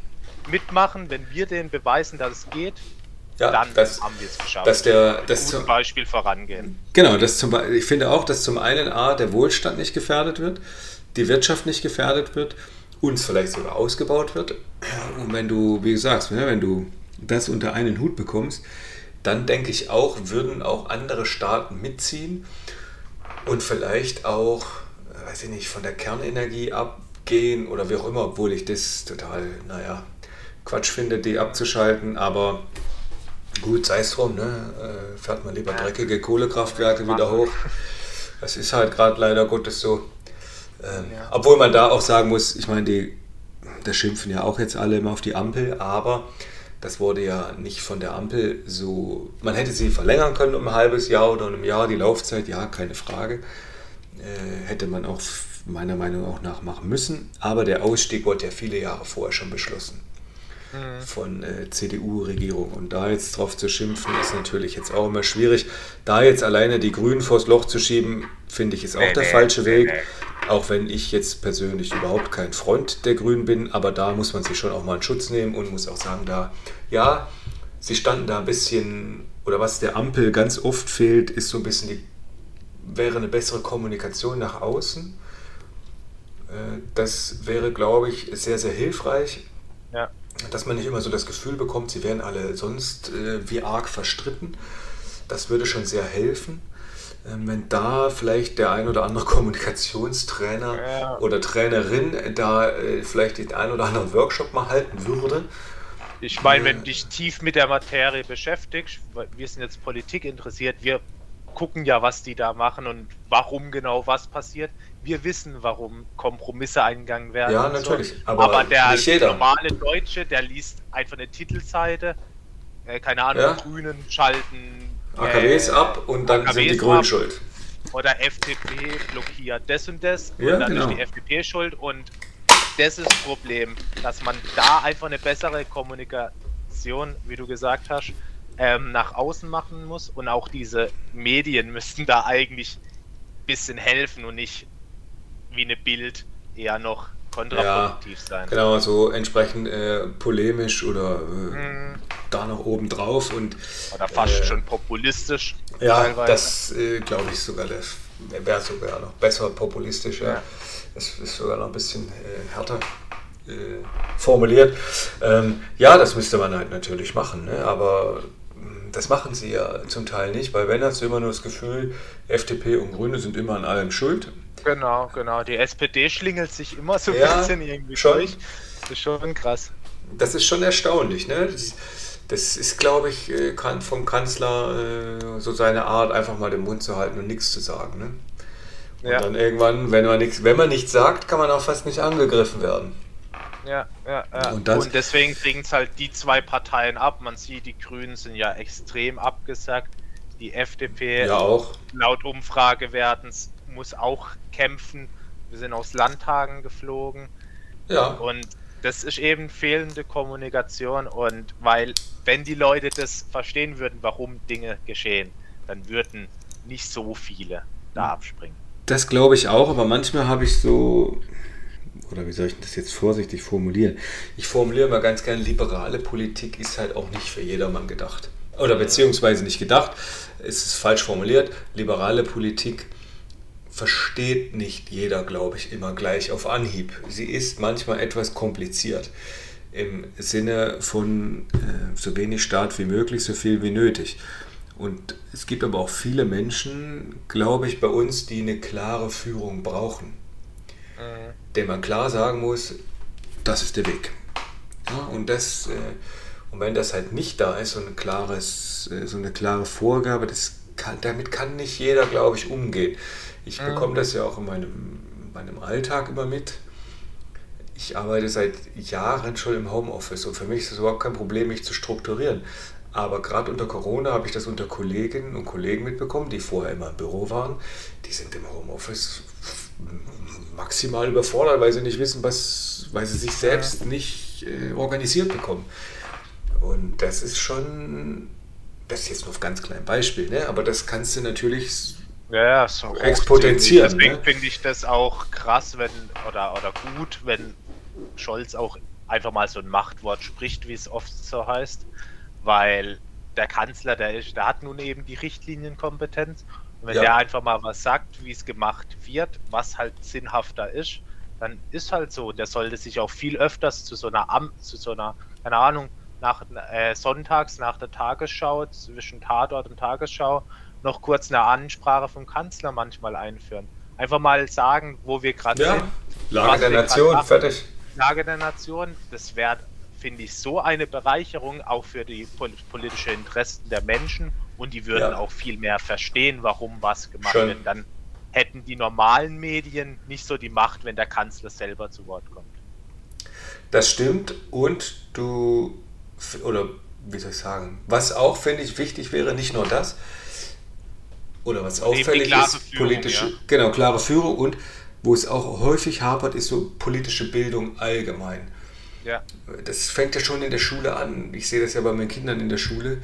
mitmachen, wenn wir denen beweisen, dass es geht, ja, dann das, haben wir es geschafft. Dass der, das zum Beispiel vorangehen. Genau, das zum, ich finde auch, dass zum einen A, der Wohlstand nicht gefährdet wird, die Wirtschaft nicht gefährdet wird, uns vielleicht sogar ausgebaut wird. Und wenn du, wie gesagt, ne, wenn du das unter einen Hut bekommst, dann denke ich auch, würden auch andere Staaten mitziehen und vielleicht auch, weiß ich nicht, von der Kernenergie abgehen oder wie auch immer, obwohl ich das total, naja, Quatsch finde, die abzuschalten, aber gut, sei es drum, ne? Äh, fährt man lieber dreckige Kohlekraftwerke wieder hoch. Das ist halt gerade leider Gottes so. Ähm, ja. Obwohl man da auch sagen muss, ich meine, die, da schimpfen ja auch jetzt alle immer auf die Ampel, aber das wurde ja nicht von der Ampel so. Man hätte sie verlängern können um ein halbes Jahr oder um ein Jahr, die Laufzeit, ja, keine Frage. Äh, hätte man auch meiner Meinung nach nachmachen müssen. Aber der Ausstieg wurde ja viele Jahre vorher schon beschlossen mhm. von äh, CDU-Regierung. Und da jetzt drauf zu schimpfen, ist natürlich jetzt auch immer schwierig. Da jetzt alleine die Grünen vors Loch zu schieben, finde ich, ist auch nee, der nee, falsche Weg. Nee, Auch wenn ich jetzt persönlich überhaupt kein Freund der Grünen bin, aber da muss man sich schon auch mal einen Schutz nehmen und muss auch sagen, da, ja, sie standen da ein bisschen, oder was der Ampel ganz oft fehlt, ist so ein bisschen die, wäre eine bessere Kommunikation nach außen. Äh, das wäre, glaube ich, sehr, sehr hilfreich. Ja. Dass man nicht immer so das Gefühl bekommt, sie wären alle sonst äh, wie arg verstritten. Das würde schon sehr helfen. Ähm, wenn da vielleicht der ein oder andere Kommunikationstrainer ja. oder Trainerin da äh, vielleicht den ein oder anderen Workshop mal halten würde. Ich meine, wenn du dich tief mit der Materie beschäftigst, wir sind jetzt Politik interessiert, wir gucken ja, was die da machen und warum genau was passiert. Wir wissen, warum Kompromisse eingegangen werden. Ja, natürlich. So. Aber, aber, der normale Deutsche, der liest einfach eine Titelseite, äh, keine Ahnung, ja. Grünen schalten AKWs äh, ab und dann AKWs sind die Grünen schuld. Oder FDP blockiert das und das ja, und dann genau. ist die FDP schuld und das ist das Problem, dass man da einfach eine bessere Kommunikation, wie du gesagt hast, ähm, nach außen machen muss und auch diese Medien müssten da eigentlich ein bisschen helfen und nicht wie eine Bild eher noch kontraproduktiv ja, sein. Genau, so entsprechend äh, polemisch oder äh, mhm. da noch oben drauf und oder fast äh, schon populistisch. Ja, teilweise. das äh, glaube ich sogar, das wäre sogar noch besser populistisch. Ja. ja. Das ist sogar noch ein bisschen äh, härter äh, formuliert. Ähm, ja, das müsste man halt natürlich machen, ne? aber hm, das machen sie ja zum Teil nicht, weil wenn hast du immer nur das Gefühl, FDP und Grüne sind immer an allem schuld. Genau, genau. Die SPD schlingelt sich immer so ein ja, bisschen irgendwie schon. durch. Das ist schon krass. Das ist schon erstaunlich, ne? Das, das ist, glaube ich, äh, vom Kanzler äh, so seine Art, einfach mal den Mund zu halten und nichts zu sagen. Ne? Und ja. dann irgendwann, wenn man, nichts, wenn man nichts sagt, kann man auch fast nicht angegriffen werden. Ja, ja, ja. Und, und deswegen kriegen es halt die zwei Parteien ab. Man sieht, die Grünen sind ja extrem abgesagt. Die FDP, ja auch. laut Umfragewerten, muss auch kämpfen. Wir sind aus Landtagen geflogen. Ja. Und das ist eben fehlende Kommunikation. Und weil, wenn die Leute das verstehen würden, warum Dinge geschehen, dann würden nicht so viele da abspringen. Das glaube ich auch, aber manchmal habe ich so, oder wie soll ich das jetzt vorsichtig formulieren? Ich formuliere mal ganz gerne, liberale Politik ist halt auch nicht für jedermann gedacht. Oder beziehungsweise nicht gedacht, es ist falsch formuliert. Liberale Politik versteht nicht jeder, glaube ich, immer gleich auf Anhieb. Sie ist manchmal etwas kompliziert im Sinne von äh, so wenig Staat wie möglich, so viel wie nötig. Und es gibt aber auch viele Menschen, glaube ich, bei uns, die eine klare Führung brauchen. Mhm. Dem man klar sagen muss, das ist der Weg. Ja, und, das, äh, und wenn das halt nicht da ist, so, ein klares, äh, so eine klare Vorgabe, das kann, damit kann nicht jeder, glaube ich, umgehen. Ich mhm. bekomme das ja auch in meinem, meinem Alltag immer mit. Ich arbeite seit Jahren schon im Homeoffice und für mich ist es überhaupt kein Problem, mich zu strukturieren. Aber gerade unter Corona habe ich das unter Kolleginnen und Kollegen mitbekommen, die vorher immer im Büro waren. Die sind im Homeoffice maximal überfordert, weil sie nicht wissen, was, weil sie sich selbst nicht äh, organisiert bekommen. Und das ist schon, das ist jetzt nur auf ganz kleinen Beispiel, ne? aber das kannst du natürlich ja, so exponentieren. Deswegen ne? finde ich das auch krass, wenn oder, oder gut, wenn Scholz auch einfach mal so ein Machtwort spricht, wie es oft so heißt, weil der Kanzler, der ist, der hat nun eben die Richtlinienkompetenz. Und wenn ja. der einfach mal was sagt, wie es gemacht wird, was halt sinnhafter ist, dann ist halt so. Der sollte sich auch viel öfters zu so einer Am zu so einer, keine Ahnung, nach äh, sonntags nach der Tagesschau, zwischen Tatort und Tagesschau, noch kurz eine Ansprache vom Kanzler manchmal einführen. Einfach mal sagen, wo wir gerade ja. sind. Lage der Nation, fertig. Lage der Nation, das wäre, finde ich, so eine Bereicherung auch für die politischen Interessen der Menschen und die würden ja. auch viel mehr verstehen, warum was gemacht Schön. wird. Dann hätten die normalen Medien nicht so die Macht, wenn der Kanzler selber zu Wort kommt. Das stimmt und du, oder wie soll ich sagen, was auch, finde ich, wichtig wäre, nicht nur das, oder was auffällig ist, Führung, politische, ja. genau, klare Führung und wo es auch häufig hapert, ist so politische Bildung allgemein. Ja. Das fängt ja schon in der Schule an. Ich sehe das ja bei meinen Kindern in der Schule.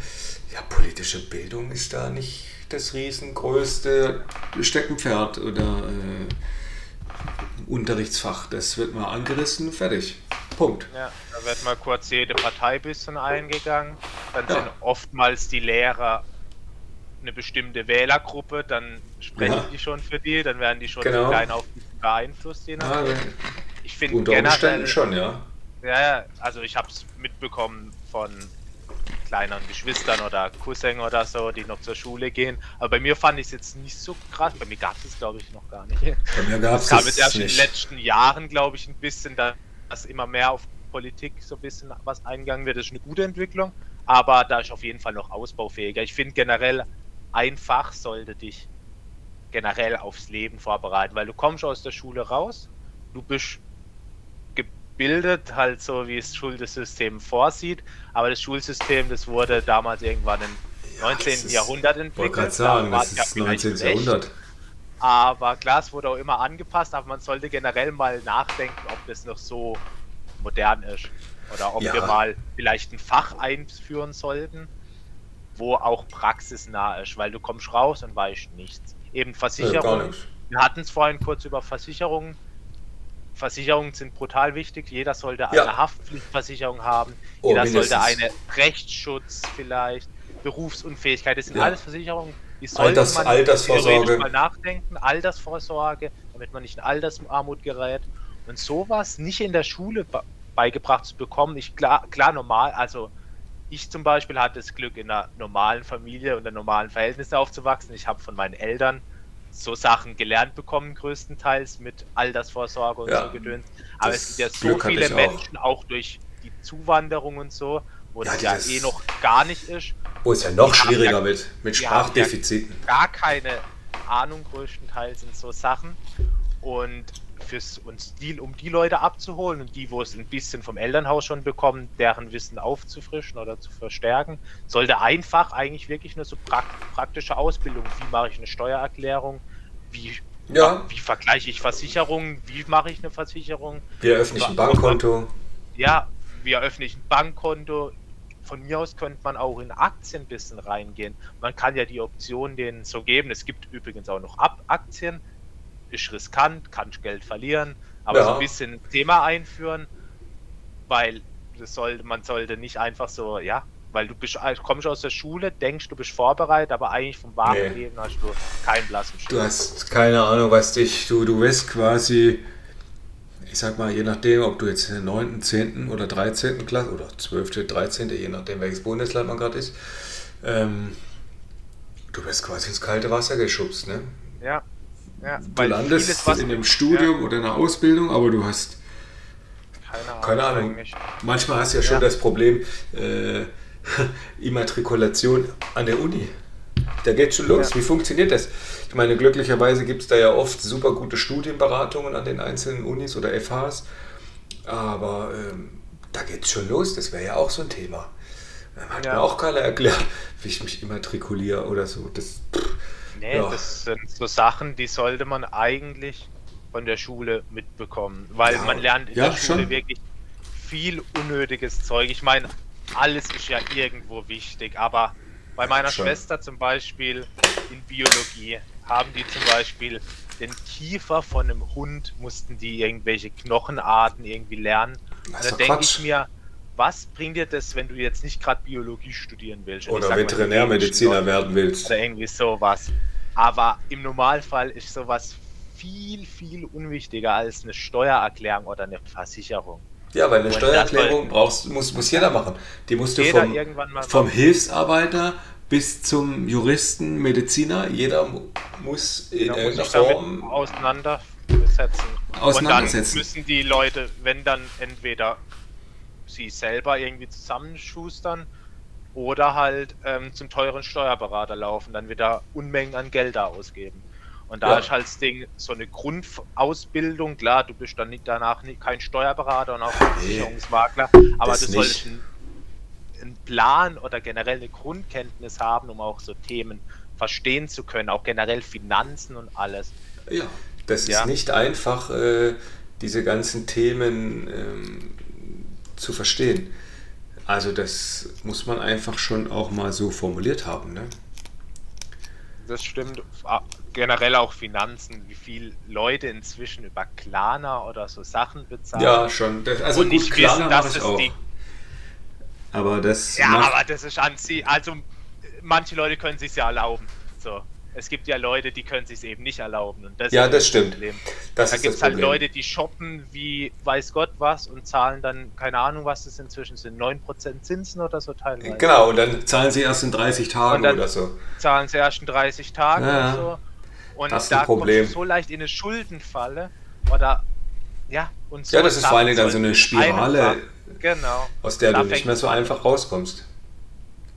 Ja, politische Bildung ist da nicht das riesengrößte Steckenpferd oder äh, Unterrichtsfach. Das wird mal angerissen, fertig. Punkt. Ja, da wird mal kurz jede Partei ein bisschen eingegangen. Dann Ja. sind oftmals die Lehrer eine bestimmte Wählergruppe, dann sprechen Ja. die schon für die, dann werden die schon Genau. klein auf beeinflusst. Je Ja, nachdem. ich finde unter Umständen schon, ja. Ja, ja, also ich habe es mitbekommen von kleineren Geschwistern oder Cousin oder so, die noch zur Schule gehen. Aber bei mir fand ich es jetzt nicht so krass. Bei mir gab es es, glaube ich, noch gar nicht. Bei mir gab Es es kam jetzt erst in den nicht. letzten Jahren, glaube ich, ein bisschen, da- dass immer mehr auf Politik so ein bisschen was eingegangen wird. Das ist eine gute Entwicklung, aber da ist auf jeden Fall noch ausbaufähiger. Ich finde generell, ein Fach sollte dich generell aufs Leben vorbereiten, weil du kommst aus der Schule raus, du bist gebildet, halt so wie es das Schulsystem vorsieht, aber das Schulsystem, das wurde damals irgendwann im 19. das ist- Jahrhundert Ich entwickelt. wollte gerade sagen, das es ist vielleicht 19. schlecht. Jahrhundert. Aber Glas wurde auch immer angepasst, aber man sollte generell mal nachdenken, ob das noch so modern ist. Oder ob Ja. wir mal vielleicht ein Fach einführen sollten, wo auch praxisnah ist, weil du kommst raus und weißt nichts. Eben Versicherungen. wir hatten es vorhin kurz über Versicherungen. Versicherungen sind brutal wichtig. Jeder sollte Ja. eine Haftpflichtversicherung haben. Oh, Jeder sollte mindestens. eine Rechtsschutz vielleicht, Berufsunfähigkeit. Das sind Ja. alles Versicherungen, die sollte Alters- man Altersvorsorge. mal nachdenken. Altersvorsorge, damit man nicht in Altersarmut gerät. Und sowas nicht in der Schule be- beigebracht zu bekommen, ich klar, klar normal, also ich zum Beispiel hatte das Glück, in einer normalen Familie und in normalen Verhältnissen aufzuwachsen. Ich habe von meinen Eltern so Sachen gelernt bekommen, größtenteils mit Altersvorsorge und Ja, so gedöns. Aber es gibt ja so Glück viele auch. Menschen, auch durch die Zuwanderung und so, wo Ja, das ja eh noch gar nicht ist, Wo es ja noch Die schwieriger ja- wird, mit haben ja- Sprachdefiziten. gar keine Ahnung größtenteils in so Sachen. Und fürs uns die, um die Leute abzuholen und die, wo es ein bisschen vom Elternhaus schon bekommen, deren Wissen aufzufrischen oder zu verstärken, sollte einfach eigentlich wirklich nur so prak praktische Ausbildung. Wie mache ich eine Steuererklärung? Wie, Ja. wie vergleiche ich Versicherungen? Wie mache ich eine Versicherung? Wir öffnen ein Bankkonto. Ja, wie eröffne ich ein Bankkonto? Von mir aus könnte man auch in Aktien ein bisschen reingehen. Man kann ja die Option denen so geben. Es gibt übrigens auch noch Ab Aktien. Ist riskant, kann Geld verlieren, aber Ja. so ein bisschen Thema einführen, weil das sollte, man sollte nicht einfach so, ja, weil du bist, kommst aus der Schule, denkst, du bist vorbereitet, aber eigentlich vom wahren Nee. Leben hast du keinen blassen Du Schimmer. hast keine Ahnung, was dich, du, du wirst quasi, ich sag mal, je nachdem, ob du jetzt in der 9., 10. oder 13. Klasse oder 12., 13., je nachdem, welches Bundesland man gerade ist, ähm, du wirst quasi ins kalte Wasser geschubst, ne? Ja, ja, Du landest was- in einem Studium oder einer Ausbildung, aber du hast keine Ahnung, Keine Ahnung. Manchmal hast du ja schon Ja. das Problem, äh, Immatrikulation an der Uni. Da geht schon los. Ja. Wie funktioniert das? Ich meine, glücklicherweise gibt es da ja oft super gute Studienberatungen an den einzelnen Unis oder FHs. Aber ähm, da geht es schon los. Das wäre ja auch so ein Thema. Hat Ja. mir auch keiner erklärt, wie ich mich immatrikuliere oder so. Das, pff, Nee, Ja. das sind so Sachen, die sollte man eigentlich von der Schule mitbekommen, weil Ja, man lernt in ja, der Schule schon. wirklich viel unnötiges Zeug. Ich meine, alles ist ja irgendwo wichtig, aber bei meiner schon. Schwester zum Beispiel in Biologie haben die zum Beispiel den Kiefer von einem Hund, mussten die irgendwelche Knochenarten irgendwie lernen. Und da denke ich mir, was bringt dir das, wenn du jetzt nicht gerade Biologie studieren willst? Oder Veterinärmediziner werden willst. oder irgendwie sowas. Aber im Normalfall ist sowas viel, viel unwichtiger als eine Steuererklärung oder eine Versicherung. Ja, weil eine Und Steuererklärung brauchst, muss, muss jeder machen. Die musst du vom, vom. Hilfsarbeiter bis zum Juristen, Mediziner, jeder mu- muss in muss irgendeiner damit Form auseinandersetzen. Auseinandersetzen. Und dann müssen die Leute, wenn dann entweder sie selber irgendwie zusammenschustern oder halt ähm, zum teuren Steuerberater laufen, dann wieder Unmengen an Geld da ausgeben. Und da Ja. ist halt das Ding so eine Grundausbildung, klar, du bist dann nicht danach nicht, kein Steuerberater und auch kein Nee, Versicherungsmakler, aber du solltest einen, einen Plan oder generell eine Grundkenntnis haben, um auch so Themen verstehen zu können, auch generell Finanzen und alles. Ja, das Ja. ist nicht einfach, äh, diese ganzen Themen ähm, zu verstehen. Also das muss man einfach schon auch mal so formuliert haben. Ne? Das stimmt. Generell auch Finanzen, wie viel Leute inzwischen über Klarna oder so Sachen bezahlen. Ja, schon. Das, also und gut, nicht Klarna wissen, dass es auch. die. Aber das Ja, aber das ist an sie. Also, manche Leute können sich ja erlauben. So. Es gibt ja Leute, die können sich eben nicht erlauben. Und das Ja, ist das das stimmt. Problem. das Da gibt es halt. Leute, die shoppen wie weiß Gott was und zahlen dann, keine Ahnung, was das inzwischen sind, 9% Zinsen oder so teilweise. Genau, und dann zahlen sie erst in 30 Tagen oder so. Zahlen sie erst in 30 Tagen Ja, oder so. Und das ist ein da kommst Problem. du so leicht in eine Schuldenfalle. Oder, ja, und so Ja, das ist vor allen Dingen dann so eine Spirale, Genau. aus der Da du nicht mehr so einfach rauskommst.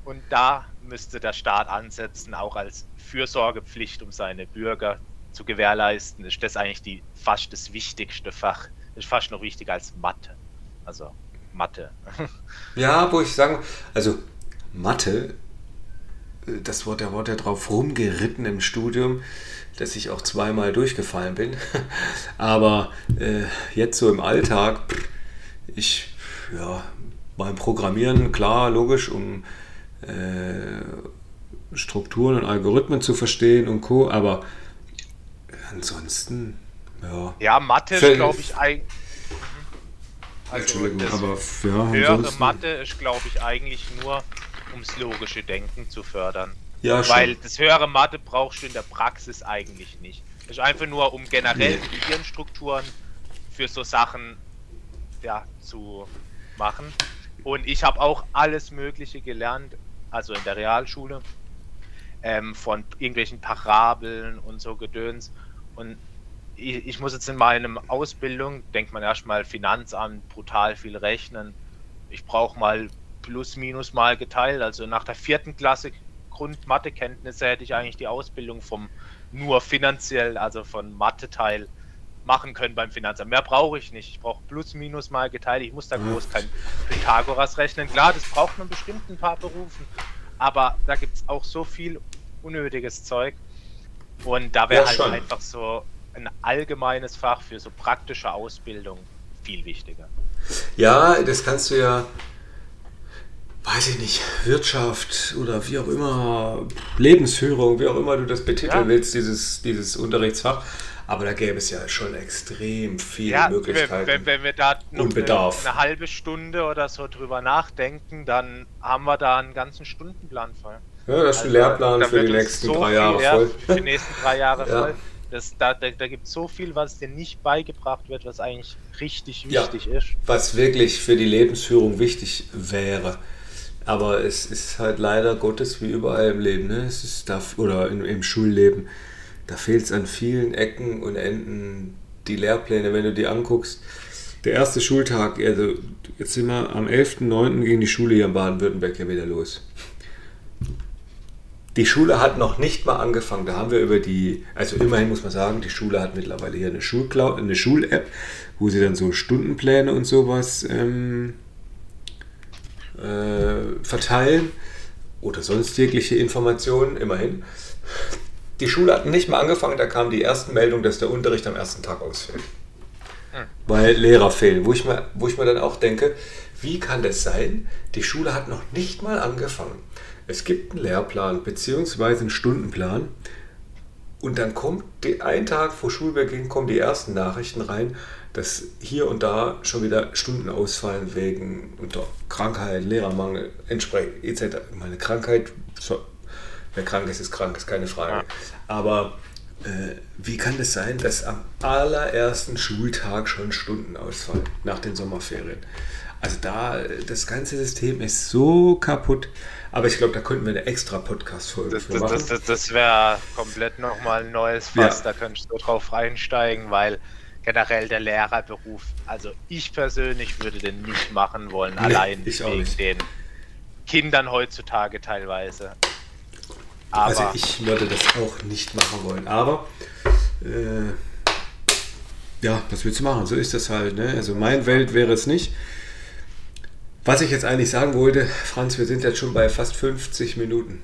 Und da müsste der Staat ansetzen, auch als Fürsorgepflicht, um seine Bürger zu gewährleisten. Ist das eigentlich die fast das wichtigste Fach? Ist fast noch wichtiger als Mathe. Also Mathe. Ja, wo ich sagen, also Mathe, äh, das Wort, der Wort ja drauf rumgeritten im Studium, dass ich auch zweimal durchgefallen bin. Aber äh, jetzt so im Alltag, ich, ja, beim Programmieren, klar, logisch, um äh, Strukturen und Algorithmen zu verstehen und Co. Aber ansonsten, ja. Ja, Mathe ist, glaube ich, eigentlich. Also Entschuldigung, das aber ja, höhere Mathe ist, glaube ich, eigentlich nur, ums logische Denken zu fördern. Ja, schon. Weil das höhere Mathe brauchst du in der Praxis eigentlich nicht. Das ist einfach nur, um generell die Gehirnstrukturen für so Sachen ja, zu machen. Und ich habe auch alles Mögliche gelernt, also in der Realschule, ähm, von irgendwelchen Parabeln und so Gedöns. Und ich, ich muss jetzt in meinem Ausbildung, denkt man erstmal Finanzamt, brutal viel rechnen. Ich brauche mal plus minus mal geteilt. Also nach der vierten Klasse Grundmathekenntnisse hätte ich eigentlich die Ausbildung vom nur finanziell, also von Mathe-Teil machen können beim Finanzamt. Mehr brauche ich nicht. Ich brauche plus minus mal geteilt. Ich muss da groß kein Pythagoras rechnen. Klar, das braucht man bestimmt in ein paar Berufen. Aber da gibt es auch so viel unnötiges Zeug. Und da wäre Ja, halt schon. einfach so ein allgemeines Fach für so praktische Ausbildung viel wichtiger. Ja, das kannst du ja, weiß ich nicht, Wirtschaft oder wie auch immer, Lebensführung, wie auch immer du das betiteln Ja. willst, dieses, dieses Unterrichtsfach. Aber da gäbe es ja schon extrem viele Ja, Möglichkeiten. wenn, wenn wir da noch Und eine, Bedarf. eine halbe Stunde oder so drüber nachdenken, dann haben wir da einen ganzen Stundenplan voll. ja, das ist ein Also, Lehrplan für die nächsten so drei Jahre ja, voll. Für die nächsten drei Jahre Ja. voll. Das, da da, da gibt es so viel, was dir nicht beigebracht wird, was eigentlich richtig Ja. wichtig ist. Was wirklich für die Lebensführung wichtig wäre. Aber es ist halt leider Gottes wie überall im Leben, ne? Es ist da, oder in, im Schulleben, da fehlt es an vielen Ecken und Enden die Lehrpläne, wenn du die anguckst. Der erste Schultag, also jetzt sind wir am 11.09. ging die Schule hier in Baden-Württemberg ja wieder los. Die Schule hat noch nicht mal angefangen. Da haben wir über die, also immerhin muss man sagen, die Schule hat mittlerweile hier eine Schulcloud, eine Schul-App, wo sie dann so Stundenpläne und sowas ähm, äh, verteilen oder sonst jegliche Informationen, immerhin. Die Schule hat nicht mal angefangen, da kam die erste Meldung, dass der Unterricht am ersten Tag ausfällt. Weil Lehrer fehlen. Wo ich, mir, wo ich mir dann auch denke, wie kann das sein? Die Schule hat noch nicht mal angefangen. Es gibt einen Lehrplan bzw. einen Stundenplan und dann kommt die, ein Tag vor Schulbeginn kommen die ersten Nachrichten rein, dass hier und da schon wieder Stunden ausfallen wegen unter Krankheit, Lehrermangel, entsprechend etc. Meine Krankheit, wer krank ist, ist krank, ist keine Frage. Ja. Aber äh, wie kann es sein, dass am allerersten Schultag schon Stunden ausfallen nach den Sommerferien? Also da, das ganze System ist so kaputt. Aber ich glaube, da könnten wir eine extra Podcast-Folge Das, das, machen. das, das, das wäre komplett nochmal ein neues Fass, Ja. da könntest du drauf einsteigen, weil generell der Lehrerberuf, also ich persönlich würde den nicht machen wollen, allein ich auch wegen den Kindern heutzutage teilweise. Aber Also ich würde das auch nicht machen wollen. Aber äh, ja, was willst du machen? So ist das halt. Ne? Also mein Welt wäre es nicht. Was ich jetzt eigentlich sagen wollte, Franz, wir sind jetzt schon bei fast 50 Minuten.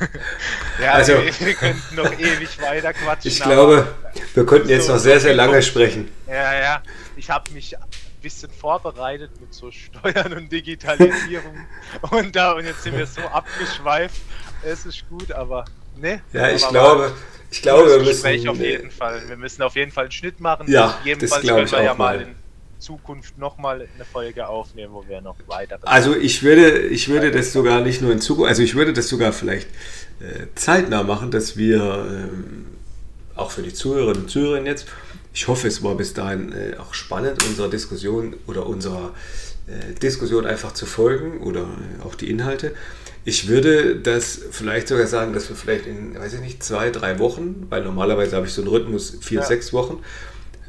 ja, also- wir, wir könnten noch ewig weiter quatschen. Ich glaube, wir könnten jetzt so- noch sehr, sehr lange sprechen. Ja, ja. Ich habe mich ein bisschen vorbereitet mit so Steuern und Digitalisierung und da und jetzt sind wir so abgeschweift. Es ist gut, aber ne. Ja, ich aber glaube, ich glaube, wir müssen. auf jeden Fall. Wir müssen auf jeden Fall einen Schnitt machen. Ja, Jedenfalls können ich wir ja mal mal. in Zukunft nochmal eine Folge aufnehmen, wo wir noch weitere. Also ich würde, ich würde das sogar nicht nur in Zukunft, also ich würde das sogar vielleicht äh, zeitnah machen, dass wir ähm, auch für die Zuhörerinnen und Zuhörer jetzt, ich hoffe, es war bis dahin äh, auch spannend, unserer Diskussion oder unserer äh, Diskussion einfach zu folgen oder äh, auch die Inhalte. Ich würde das vielleicht sogar sagen, dass wir vielleicht in, weiß ich nicht, zwei, drei Wochen, weil normalerweise habe ich so einen Rhythmus vier, Ja. sechs Wochen,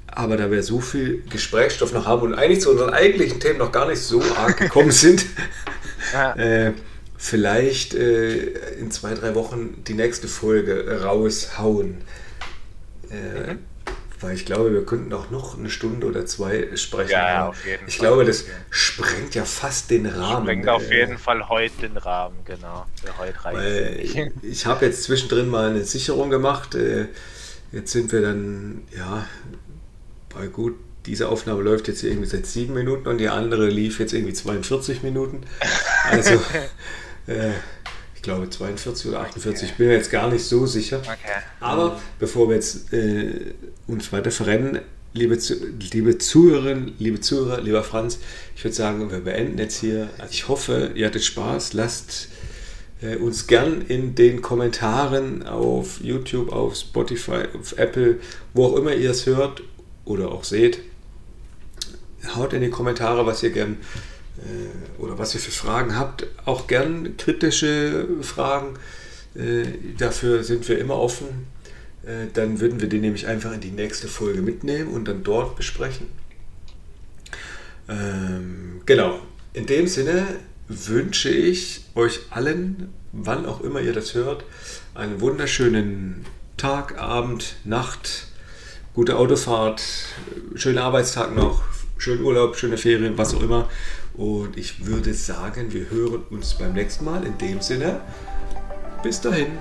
aber da wir so viel Gesprächsstoff noch haben und eigentlich zu unseren eigentlichen Themen noch gar nicht so arg gekommen sind, Ja. äh, vielleicht äh, in zwei, drei Wochen die nächste Folge raushauen. Äh, Weil ich glaube, wir könnten auch noch eine Stunde oder zwei sprechen. Ja, auf jeden ich Fall. glaube, das sprengt ja fast den Rahmen. Sprengt auf äh, jeden Fall heute den Rahmen, genau. Für heute reicht Weil ich, ich habe jetzt zwischendrin mal eine Sicherung gemacht. Äh, Jetzt sind wir dann, ja, bei gut, diese Aufnahme läuft jetzt irgendwie seit sieben Minuten und die andere lief jetzt irgendwie 42 Minuten. Also, äh, ich glaube 42 oder 48, ich bin mir jetzt gar nicht so sicher. Okay. Aber bevor wir jetzt äh, uns weiter verrennen, liebe, liebe Zuhörerinnen, liebe Zuhörer, lieber Franz, ich würde sagen, wir beenden jetzt hier. Ich hoffe, ihr hattet Spaß. Lasst äh, uns gern in den Kommentaren auf YouTube, auf Spotify, auf Apple, wo auch immer ihr es hört oder auch seht, haut in die Kommentare, was ihr gern oder was ihr für Fragen habt. Auch gern kritische Fragen. Äh, dafür sind wir immer offen. Äh, dann würden wir die nämlich einfach in die nächste Folge mitnehmen und dann dort besprechen. Ähm, genau. In dem Sinne wünsche ich euch allen, wann auch immer ihr das hört, einen wunderschönen Tag, Abend, Nacht, gute Autofahrt, schönen Arbeitstag noch, schönen Urlaub, schöne Ferien, was auch immer. Und ich würde sagen, wir hören uns beim nächsten Mal. In dem Sinne, bis dahin.